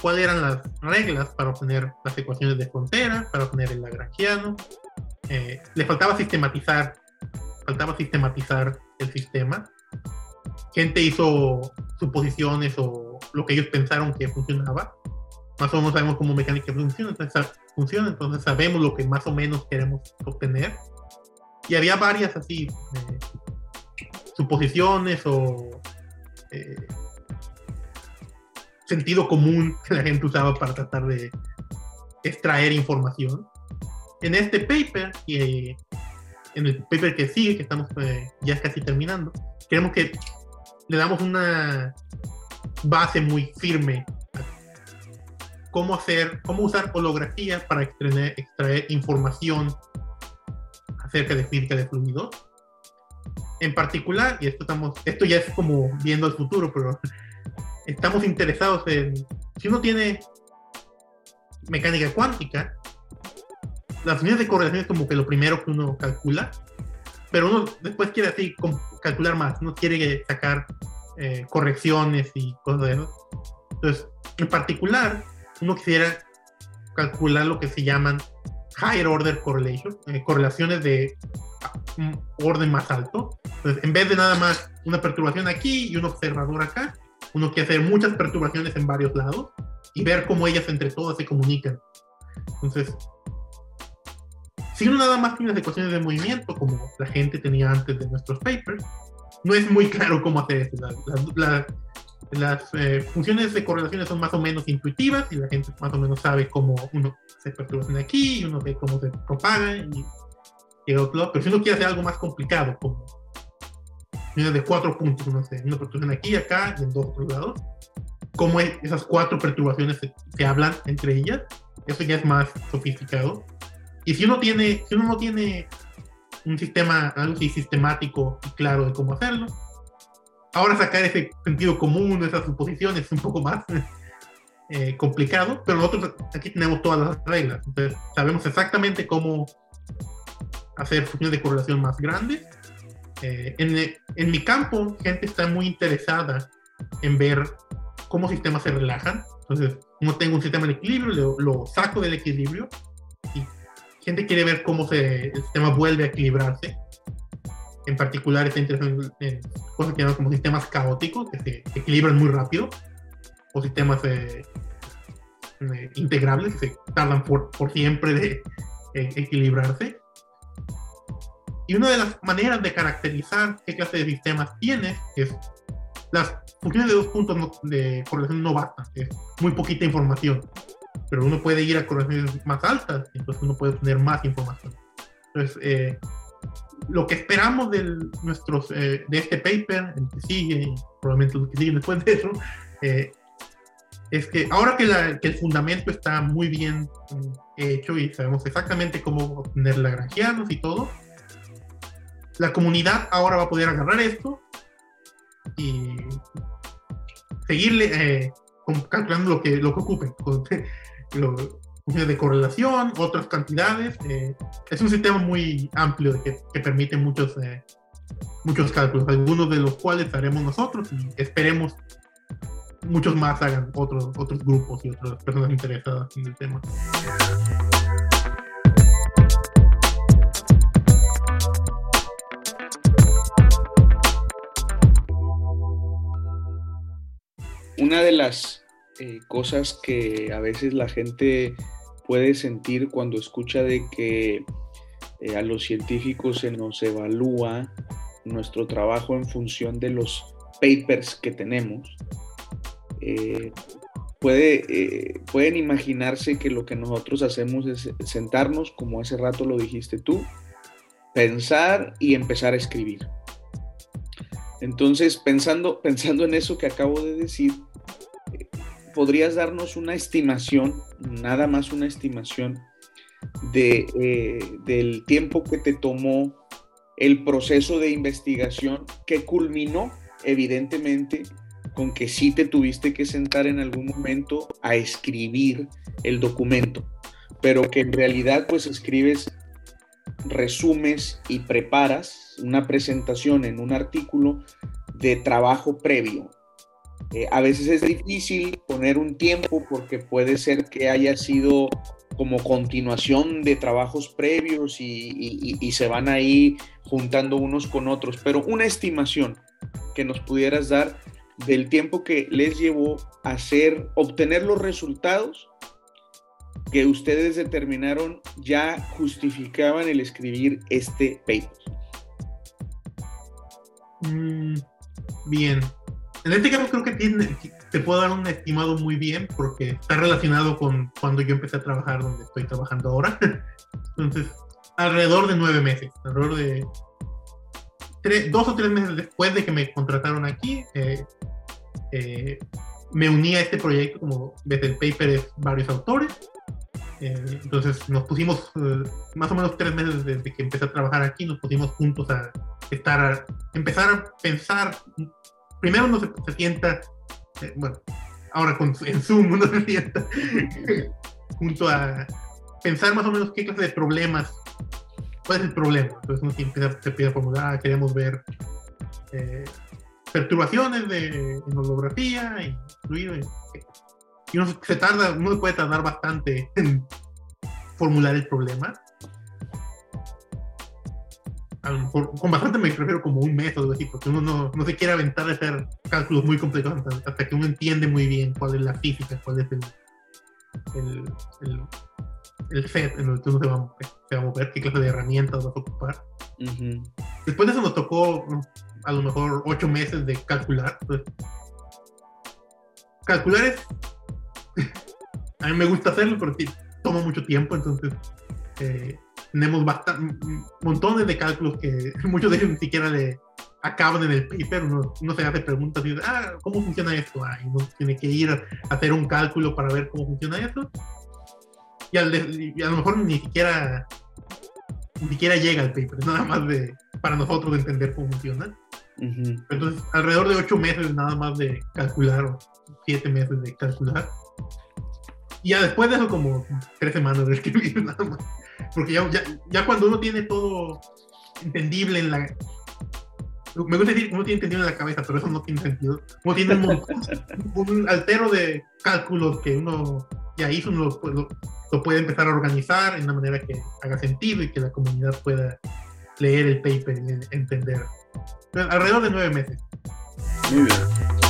cuáles eran las reglas para obtener las ecuaciones de frontera, para obtener el lagrangiano. Eh, le faltaba sistematizar, faltaba sistematizar el sistema gente hizo suposiciones o lo que ellos pensaron que funcionaba. Más o menos sabemos cómo mecánica funciona, entonces, funciona, entonces sabemos lo que más o menos queremos obtener. Y había varias así, eh, suposiciones o eh, sentido común que la gente usaba para tratar de extraer información. En este paper, y en el paper que sigue, que estamos eh, ya casi terminando, queremos que le damos una base muy firme cómo hacer, cómo usar holografía para extraer, extraer información acerca de física de fluidos. En particular, y esto, estamos, esto ya es como viendo el futuro, pero estamos interesados en, si uno tiene mecánica cuántica, las unidades de correlación es como que lo primero que uno calcula, pero uno después quiere así calcular más, uno quiere sacar eh, correcciones y cosas de eso. Entonces, en particular, uno quisiera calcular lo que se llaman higher order correlation, eh, correlaciones de un orden más alto. Entonces, en vez de nada más una perturbación aquí y un observador acá, uno quiere hacer muchas perturbaciones en varios lados y ver cómo ellas entre todas se comunican. Entonces, si uno nada más tiene las ecuaciones de movimiento, como la gente tenía antes de nuestros papers, no es muy claro cómo hacer eso. las eh, funciones de correlaciones son más o menos intuitivas y la gente más o menos sabe cómo uno se perturba aquí y uno ve cómo se propaga y, y otro Pero si uno quiere hacer algo más complicado, como de cuatro puntos, no sé, una perturbación aquí, acá y en dos otros lados, cómo esas cuatro perturbaciones se, hablan entre ellas, eso ya es más sofisticado. Y si uno tiene, si uno no tiene un sistema, algo así sistemático y claro de cómo hacerlo, ahora sacar ese sentido común, esas suposiciones es un poco más eh, complicado, pero nosotros aquí tenemos todas las reglas, entonces sabemos exactamente cómo hacer funciones de correlación más grandes eh, en, en, mi campo, gente está muy interesada en ver cómo sistemas se relajan. Entonces, no tengo un sistema de equilibrio, lo, saco del equilibrio y gente quiere ver cómo se, el sistema vuelve a equilibrarse. En particular, está interesado en, cosas que llaman como sistemas caóticos, que se equilibran muy rápido, o sistemas eh, eh, integrables, que se tardan por, por siempre de equilibrarse. Y una de las maneras de caracterizar qué clase de sistemas tiene es las funciones de dos puntos de correlación no bastan, es muy poquita información, pero uno puede ir a correlaciones más altas, entonces uno puede tener más información. Entonces, eh, lo que esperamos de, nuestros, eh, de este paper, el que sigue, probablemente los que siguen después de eso, eh, es que ahora que, la, que, el fundamento está muy bien hecho y sabemos exactamente cómo obtener lagrangianos y todo, la comunidad ahora va a poder agarrar esto y seguirle eh, calculando lo que, lo que ocupen, de correlación, otras cantidades. Eh, es un sistema muy amplio que, que permite muchos, eh, muchos cálculos, algunos de los cuales haremos nosotros y esperemos muchos más hagan otros, otros grupos y otras personas interesadas en el tema. Una de las eh, cosas que a veces la gente puede sentir cuando escucha de que eh, a los científicos se nos evalúa nuestro trabajo en función de los papers que tenemos, eh, puede, pueden imaginarse que lo que nosotros hacemos es sentarnos, como hace rato lo dijiste tú, pensar y empezar a escribir. Entonces, pensando, pensando en eso que acabo de decir, ¿podrías darnos una estimación, nada más una estimación, de, eh, del tiempo que te tomó el proceso de investigación que culminó, evidentemente, con que sí te tuviste que sentar en algún momento a escribir el documento, pero que en realidad pues escribes resumes y preparas una presentación en un artículo de trabajo previo. Eh, a veces es difícil poner un tiempo porque puede ser que haya sido como continuación de trabajos previos y, se van ahí juntando unos con otros, pero una estimación que nos pudieras dar del tiempo que les llevó hacer, obtener los resultados que ustedes determinaron ya justificaban el escribir este paper? Mm, bien. En este caso creo que tiene, te puedo dar un estimado muy bien porque está relacionado con cuando yo empecé a trabajar donde estoy trabajando ahora. Entonces, alrededor de nueve meses, alrededor de dos o tres meses después de que me contrataron aquí, eh, eh, me uní a este proyecto, como desde el paper es varios autores. Eh, entonces nos pusimos, más o menos tres meses desde que empecé a trabajar aquí, nos pusimos juntos a estar, a empezar a pensar. Primero uno se, sienta, bueno, ahora con, en Zoom uno se sienta junto a pensar más o menos qué clase de problemas ¿Cuál es el problema? Entonces uno empieza, se pide a formular, ah, queremos ver eh, perturbaciones de, en holografía y fluido. Y, uno se tarda, uno puede tardar bastante en formular el problema. A lo mejor, con bastante me refiero como un mes o algo así, porque uno no, no se quiere aventar a hacer cálculos muy complejos hasta, que uno entiende muy bien cuál es la física, cuál es el, el el set en el que uno se va, a mover, qué clase de herramientas vas a ocupar. Después de eso nos tocó a lo mejor ocho meses de calcular. Pues, calcular es... a mí me gusta hacerlo, pero sí, toma mucho tiempo, entonces eh, tenemos montones de cálculos que muchos de ellos ni siquiera le acaban en el paper, uno, se hace preguntas y dice, ah, ¿cómo funciona esto? Ah, y uno tiene que ir a hacer un cálculo para ver cómo funciona esto y, a lo mejor ni siquiera ni siquiera llega al paper, nada más de para nosotros entender cómo funciona. Entonces, alrededor de ocho meses nada más de calcular, o siete meses de calcular. Y ya después de eso, como tres semanas de escribir nada más. Porque ya, ya, cuando uno tiene todo entendible en la. Me gusta decir uno tiene entendido en la cabeza, pero eso no tiene sentido. Uno tiene un, un altero de cálculos que uno y ahí uno lo, lo, puede empezar a organizar en una manera que haga sentido y que la comunidad pueda leer el paper y entender. alrededor de nueve meses. Muy bien.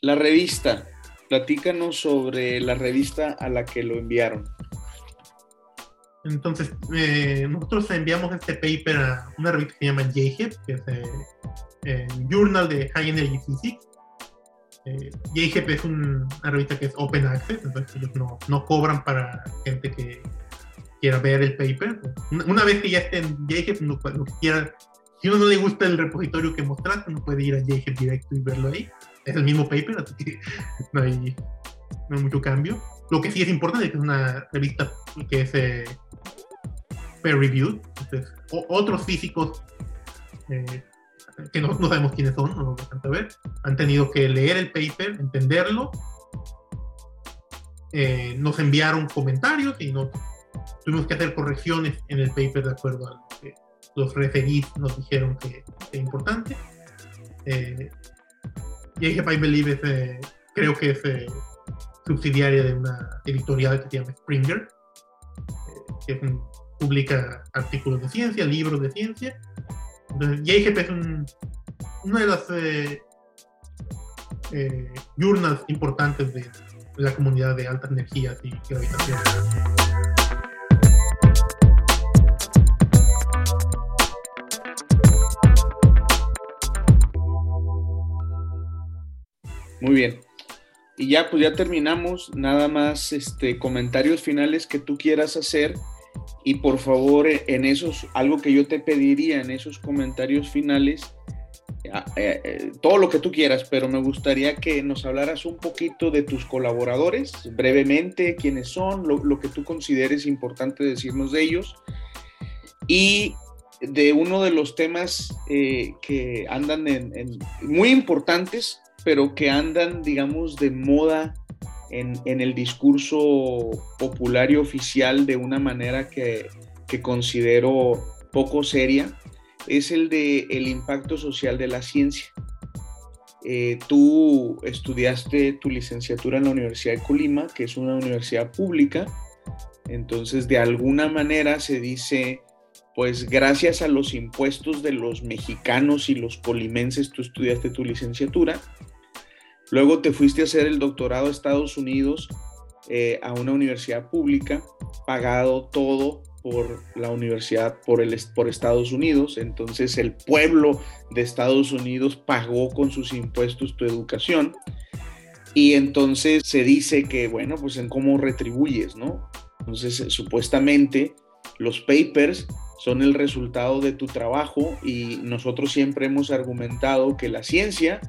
La revista, platícanos sobre la revista a la que lo enviaron. Entonces, eh, nosotros enviamos este paper a una revista que se llama JHEP, que es el eh, Journal de High Energy Physics. Eh, JHEP es una revista que es open access, entonces ellos no, no cobran para gente que quiera ver el paper. Una, vez que ya esté en JHEP, lo que quiera, si uno no le gusta el repositorio que mostraste, uno puede ir a JHEP directo y verlo ahí. Es el mismo paper, así que no hay, mucho cambio. Lo que sí es importante es que es una revista que es peer reviewed. otros físicos eh, que no, sabemos quiénes son, no lo ver, han tenido que leer el paper, entenderlo. Eh, nos enviaron comentarios y no, tuvimos que hacer correcciones en el paper de acuerdo a lo que los referís nos dijeron que es importante. Eh, y I Believe eh, creo que es subsidiaria de una editorial que se llama Springer, que es publica artículos de ciencia, libros de ciencia. Entonces, es un, una de las eh, eh, journals importantes de la comunidad de altas energías y gravitación. Muy bien. Y ya, pues ya terminamos. Nada más este, comentarios finales que tú quieras hacer y por favor, eh, en esos, algo que yo te pediría en esos comentarios finales, eh, eh, todo lo que tú quieras, pero me gustaría que nos hablaras un poquito de tus colaboradores, brevemente, quiénes son, lo, que tú consideres importante decirnos de ellos. Y de uno de los temas que andan en, muy importantes, pero que andan, digamos, de moda en, el discurso popular y oficial de una manera que, considero poco seria, es el de el impacto social de la ciencia. Eh, tú estudiaste tu licenciatura en la Universidad de Colima, que es una universidad pública, entonces de alguna manera se dice, pues gracias a los impuestos de los mexicanos y los colimenses tú estudiaste tu licenciatura, Luego te fuiste a hacer el doctorado a Estados Unidos eh, a una universidad pública, pagado todo por la universidad, por, el, por Estados Unidos. Entonces el pueblo de Estados Unidos pagó con sus impuestos tu educación. Y entonces se dice que, bueno, pues en cómo retribuyes, ¿no? Entonces, supuestamente, los papers son el resultado de tu trabajo y nosotros siempre hemos argumentado que la ciencia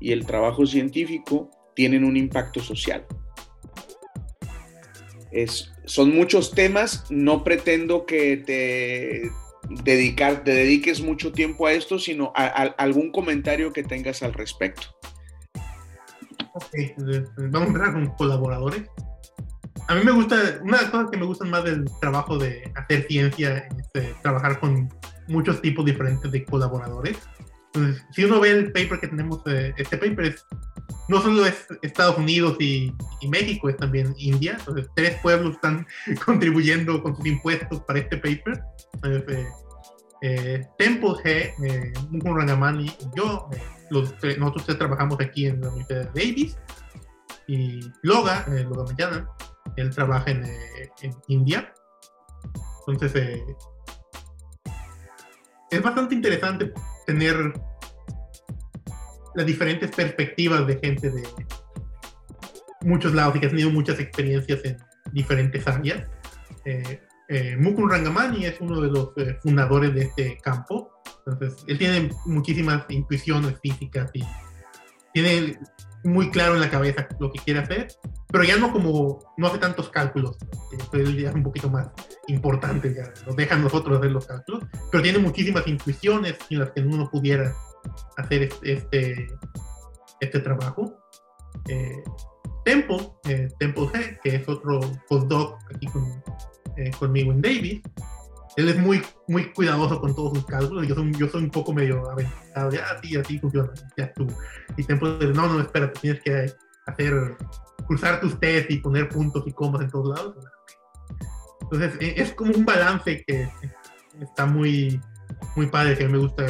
y el trabajo científico tienen un impacto social. Son muchos temas, no pretendo que te, dedicar, te dediques mucho tiempo a esto, sino a, algún comentario que tengas al respecto. Ok, vamos a entrar con colaboradores. A mí me gusta, una de las cosas que me gustan más del trabajo de hacer ciencia es eh, trabajar con muchos tipos diferentes de colaboradores. Si uno ve el paper que tenemos, eh, este paper es no solo es Estados Unidos y, México, es también India. Entonces, tres pueblos están contribuyendo con sus impuestos para este paper. Entonces, eh, Temple G, eh, Rangamani y yo, eh, nosotros trabajamos aquí en la Universidad de Davis. Y Loga, eh, Loga Mayana, él trabaja en, en India. Entonces, es bastante interesante tener las diferentes perspectivas de gente de muchos lados y que ha tenido muchas experiencias en diferentes áreas. Eh, eh, Rangamani es uno de los eh, fundadores de este campo. Entonces, él tiene muchísimas intuiciones físicas y tiene muy claro en la cabeza lo que quiere hacer, pero ya no como, no hace tantos cálculos. Él ya es un poquito más importante, ya nos dejan nosotros hacer los cálculos, pero tiene muchísimas intuiciones en las que uno pudiera hacer este, este trabajo. Eh, Temple, eh, Temple G, que es otro postdoc aquí eh, conmigo en Davis, él es muy, muy cuidadoso con todos sus cálculos. Yo soy, yo soy un poco medio aventado, ya así, así funciona, ya tú. Y Temple dice, no, no, espera, tienes que hacer, cruzar tus test y poner puntos y comas en todos lados. Entonces, es como un balance que está muy, muy padre, que me gusta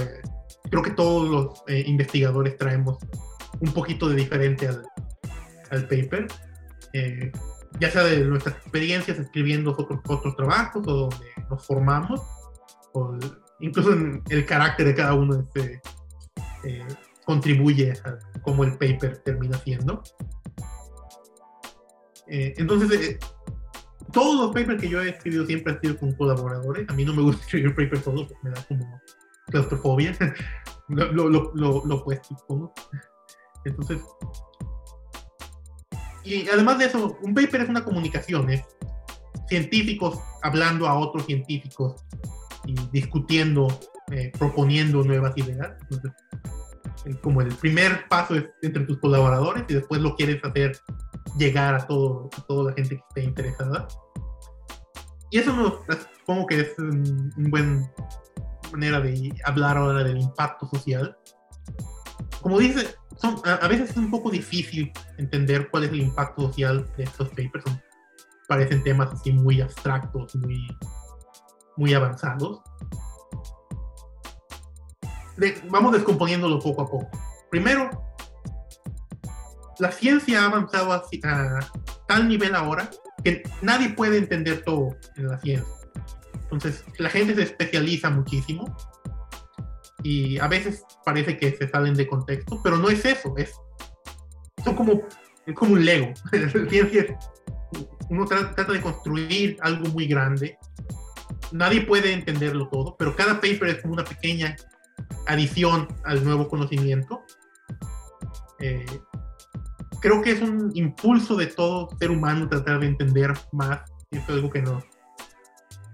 creo que todos los eh, investigadores traemos un poquito de diferente al, al paper, eh, ya sea de nuestras experiencias escribiendo otros, trabajos o donde nos formamos, o incluso en el carácter de cada uno este, eh, contribuye a cómo el paper termina siendo. entonces, todos los papers que yo he escrito siempre han sido con colaboradores. A mí no me gusta escribir papers solo, me da como claustrofobia, lo, lo, lo, lo supongo. Entonces, y además de eso, un paper es una comunicación, es científicos hablando a otros científicos y discutiendo, eh, proponiendo nuevas ideas. Entonces, como el primer paso es entre tus colaboradores y después lo quieres hacer llegar a, todo, a toda la gente que esté interesada. Y eso no, supongo que es un, un buen manera de hablar ahora del impacto social. Como dice, son, a, veces es un poco difícil entender cuál es el impacto social de estos papers. parecen temas así muy abstractos, muy, muy avanzados. vamos descomponiéndolo poco a poco. Primero, la ciencia ha avanzado a tal nivel ahora que nadie puede entender todo en la ciencia. Entonces, la gente se especializa muchísimo y a veces parece que se salen de contexto, pero no es eso, es son como, es como un Lego. uno trata de construir algo muy grande. Nadie puede entenderlo todo, pero cada paper es como una pequeña adición al nuevo conocimiento. Eh, creo que es un impulso de todo ser humano tratar de entender más, y es algo que no,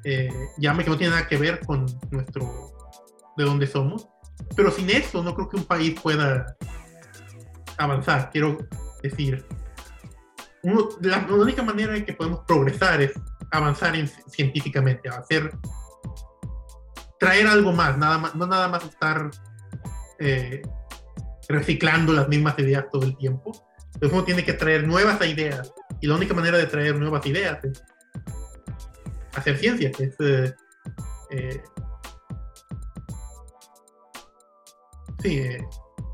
eh, llame que no tiene nada que ver con nuestro, de dónde somos. Pero sin eso no creo que un país pueda avanzar. Quiero decir, la, única manera en que podemos progresar es avanzar científicamente, hacer, traer algo más, nada más no nada más estar eh, reciclando las mismas ideas todo el tiempo. Entonces uno tiene que traer nuevas ideas y la única manera de traer nuevas ideas es hacer ciencia, que es eh, eh, sí, eh,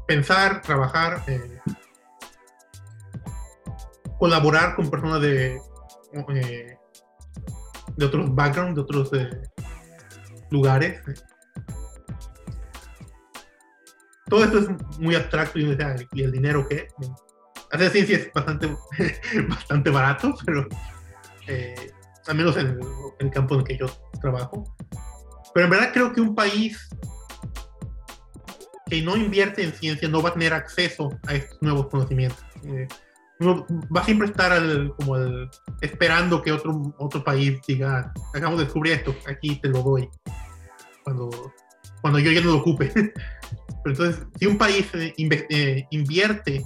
pensar, trabajar colaborar con personas de, eh, de otros backgrounds, de otros eh, lugares. Todo esto es muy abstracto y, ¿y el dinero qué? Hacer ciencia es bastante, bastante barato, pero eh, al menos en el, en el campo en el que yo trabajo. Pero en verdad creo que un país que no invierte en ciencia no va a tener acceso a estos nuevos conocimientos. Eh, va a siempre estar como esperando que otro, otro país diga, hagamos descubrir esto, aquí te lo doy, cuando, cuando yo ya no lo ocupe. Pero entonces, si un país eh, eh, invierte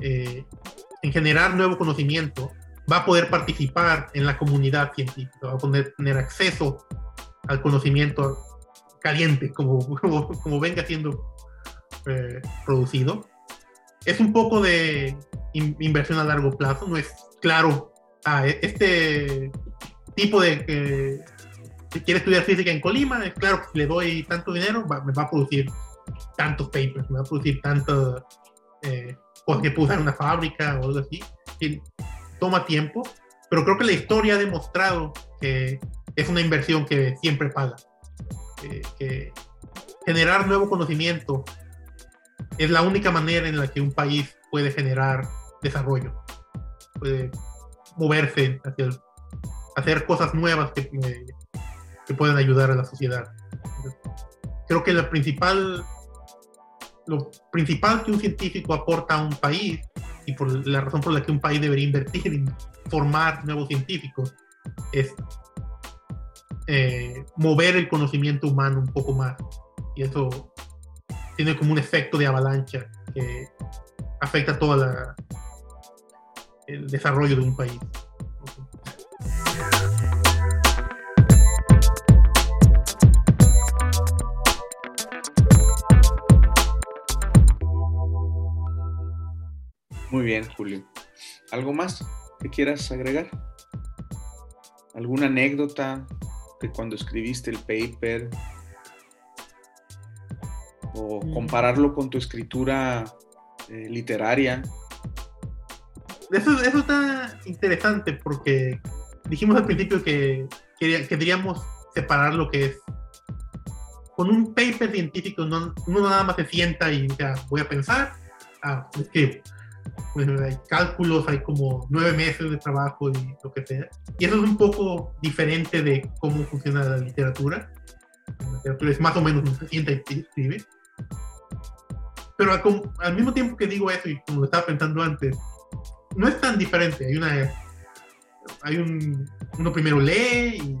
en generar nuevo conocimiento, va a poder participar en la comunidad científica, va a poder tener acceso al conocimiento caliente, como, como, venga siendo eh, producido. Es un poco de inversión a largo plazo, no es claro, ah, e-, este tipo de que quiere estudiar física en Colima, es claro si le doy tanto dinero, me va a producir tantos papers, me va a producir tantas eh, que en una fábrica o algo así. Toma tiempo, pero creo que la historia ha demostrado que es una inversión que siempre paga. que generar nuevo conocimiento es la única manera en la que un país puede generar desarrollo, puede moverse hacia hacer cosas nuevas que, que puedan ayudar a la sociedad. Creo que la principal, lo principal que un científico aporta a un país y por la razón por la que un país debería invertir en formar nuevos científicos es eh, mover el conocimiento humano un poco más. Y eso tiene como un efecto de avalancha que afecta todo el desarrollo de un país. Muy bien, Julio. ¿Algo más que quieras agregar? ¿Alguna anécdota, cuando escribiste el paper o mm. compararlo con tu escritura eh, literaria. Eso, eso está interesante porque dijimos al principio que, queríamos separar lo que es. Con un paper científico no, uno nada más se sienta y ya voy a pensar, ah, escribo pues hay cálculos, hay como nueve meses de trabajo y lo que sea. Y eso es un poco diferente de cómo funciona la literatura. La literatura es más o menos se sienta y escribe. Pero al, mismo tiempo que digo eso, y como lo estaba pensando antes, no es tan diferente. Hay una. Hay un. Uno primero lee y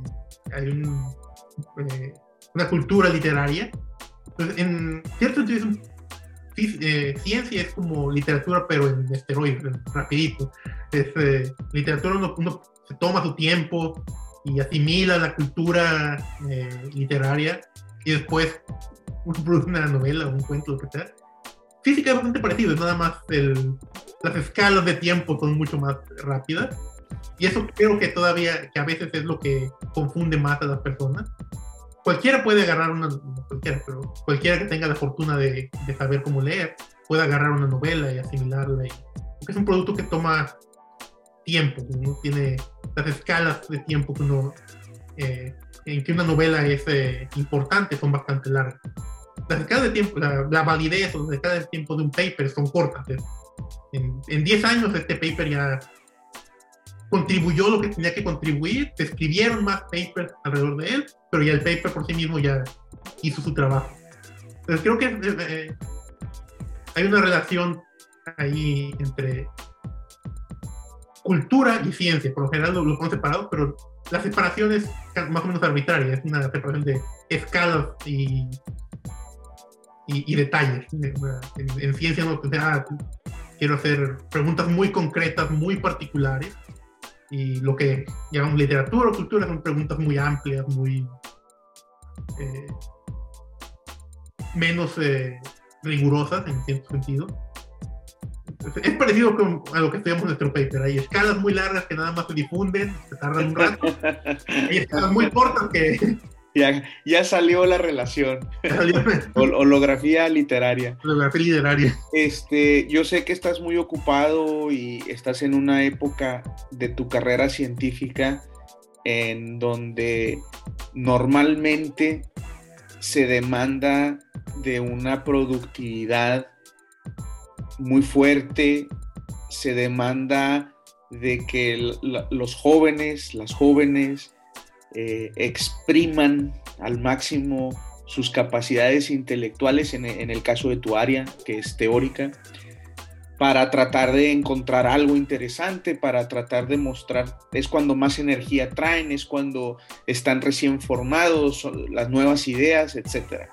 hay un, eh, una cultura literaria. Entonces, en cierto sentido es un eh, ciencia es como literatura, pero en esteroides, rapidito. Es eh, literatura, uno, se toma su tiempo y asimila la cultura eh, literaria y después uno produce una novela un cuento, lo que sea. Física es bastante parecido, es nada más el, las escalas de tiempo son mucho más rápidas. Y eso creo que todavía, que a veces es lo que confunde más a las personas cualquiera puede agarrar una, cualquiera, pero cualquiera que tenga la fortuna de, saber cómo leer, puede agarrar una novela y asimilarla. Y, es un producto que toma tiempo, uno tiene las escalas de tiempo que uno, eh, en que una novela es eh, importante son bastante largas. Las escalas de tiempo, la, validez o las escalas de tiempo de un paper son cortas. En 10 años este paper ya contribuyó lo que tenía que contribuir, se escribieron más papers alrededor de él, pero ya el paper por sí mismo ya hizo su trabajo. Entonces creo que eh, hay una relación ahí entre cultura y ciencia. Por lo general lo, lo separados, pero la separación es más o menos arbitraria, es una separación de escalas y, y, detalles. En, ciencia no, quiero hacer preguntas muy concretas, muy particulares, y lo que llamamos literatura o cultura son preguntas muy amplias, muy eh, menos eh, rigurosas en cierto sentido. Es parecido a lo que estudiamos en nuestro paper. Hay escalas muy largas que nada más se difunden, se tardan un rato. Hay escalas muy cortas que Ya, ya salió la relación. holografía literaria. Holografía literaria. Este, yo sé que estás muy ocupado y estás en una época de tu carrera científica en donde normalmente se demanda de una productividad muy fuerte, se demanda de que los jóvenes, las jóvenes, eh, expriman al máximo sus capacidades intelectuales en, el caso de tu área, que es teórica, para tratar de encontrar algo interesante, para tratar de mostrar, es cuando más energía traen, es cuando están recién formados, las nuevas ideas, etc.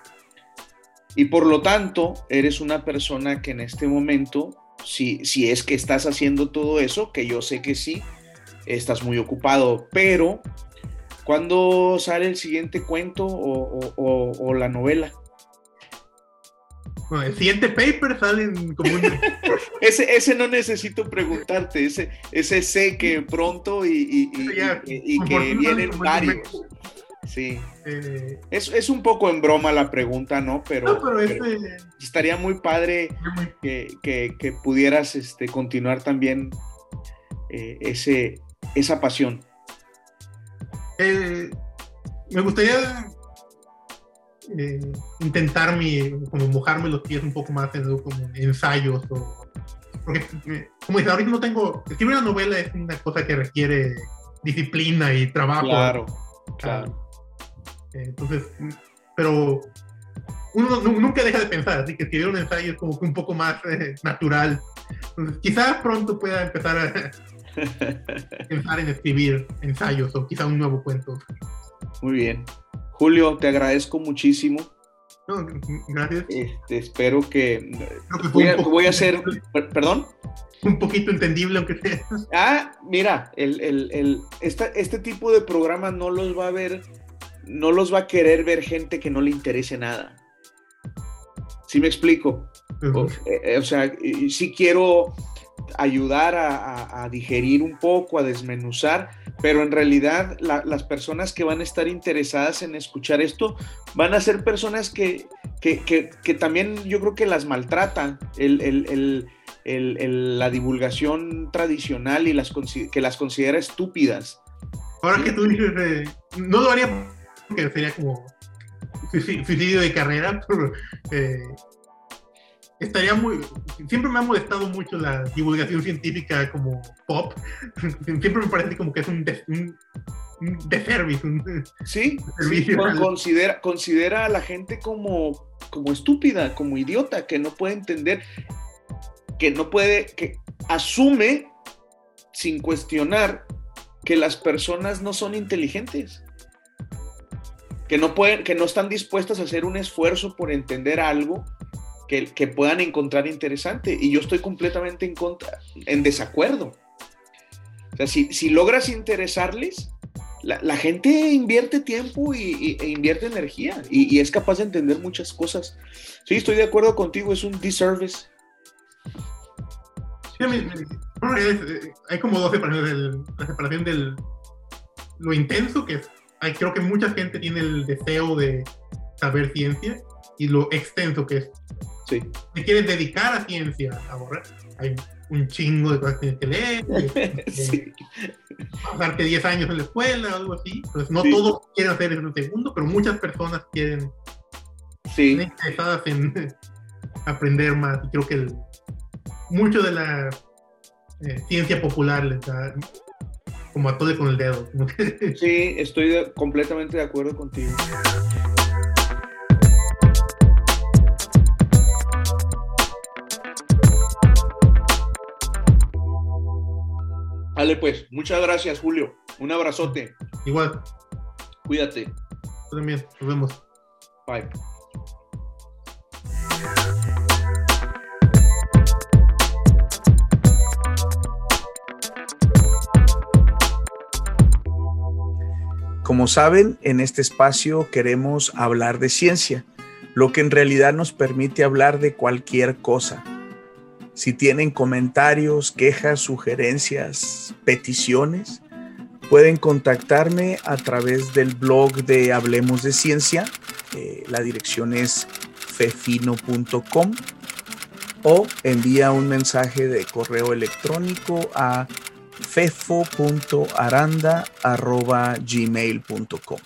Y por lo tanto, eres una persona que en este momento, si, si es que estás haciendo todo eso, que yo sé que sí, estás muy ocupado, pero ¿Cuándo sale el siguiente cuento o, la novela? Bueno, el siguiente paper sale como un... ese, ese no necesito preguntarte, ese, ese sé que pronto y, que vienen varios. Sí. Eh, es, un poco en broma la pregunta, ¿no? Pero, estaría muy padre que, pudieras este, continuar también eh, ese, esa pasión. Eh, me gustaría eh, intentar mi, como mojarme los pies un poco más en como ensayos o porque eh, como dices ahorita no tengo escribir una novela es una cosa que requiere disciplina y trabajo. Claro claro. entonces pero uno nunca deja de pensar así que escribir un ensayo es como que un poco más natural. Entonces quizás pronto pueda empezar a pensar en escribir ensayos o quizá un nuevo cuento. Muy bien. Julio, te agradezco muchísimo. gracias. Este, espero que, voy, a, hacer, perdón. Un poquito entendible, aunque sea. Ah, mira, el, el, el, este tipo de programas no los va a ver, no los va a querer ver gente que no le interese nada. ¿Sí me explico? o, eh, eh, o, sea, si quiero ayudar a, digerir un poco, a desmenuzar, pero en realidad las personas que van a estar interesadas en escuchar esto van a ser personas que, que, también yo creo que las maltratan la divulgación tradicional y las, que las considera estúpidas. Ahora que tú dices, eh, no lo haría porque sería como suicidio de carrera, pero eh, estaría muy. Siempre me ha molestado mucho la divulgación científica como pop. Siempre me parece como que es un, de, un, sí, considera, considera a la gente como, como estúpida, como idiota, que no puede entender, que no puede, que asume sin cuestionar que las personas no son inteligentes. Que no, pueden, que no están dispuestas a hacer un esfuerzo por entender algo que, puedan encontrar interesante. Y yo estoy completamente en contra, en desacuerdo. O sea, si, logras interesarles, la, gente invierte tiempo y, e invierte energía y, es capaz de entender muchas cosas. Sí, estoy de acuerdo contigo, es un disservice. Sí, eh, hay como dos separaciones. la separación del lo intenso, que es, hay, creo que mucha gente tiene el deseo de saber ciencia, y lo extenso que es Sí. Si quieres dedicar a ciencia, ahora hay un chingo de cosas que tienes que leer. sí. Pasarte 10 años en la escuela o algo así. Entonces, no todos quieren hacer eso en un segundo, pero muchas personas quieren. Sí. Están interesadas en aprender más. Y creo que mucho de la eh, ciencia popular les da como a todo con el dedo. sí, estoy completamente de acuerdo contigo. Vale, pues, muchas gracias, Julio. Un abrazote. Igual. Cuídate. Tú también, nos vemos. Bye. Como saben, en este espacio queremos hablar de ciencia, lo que en realidad nos permite hablar de cualquier cosa si tienen comentarios, quejas, sugerencias, peticiones, Pueden contactarme a través del blog de Hablemos de Ciencia. Eh, la dirección es fefino.com o envía un mensaje de correo electrónico a fefo.aranda.gmail.com.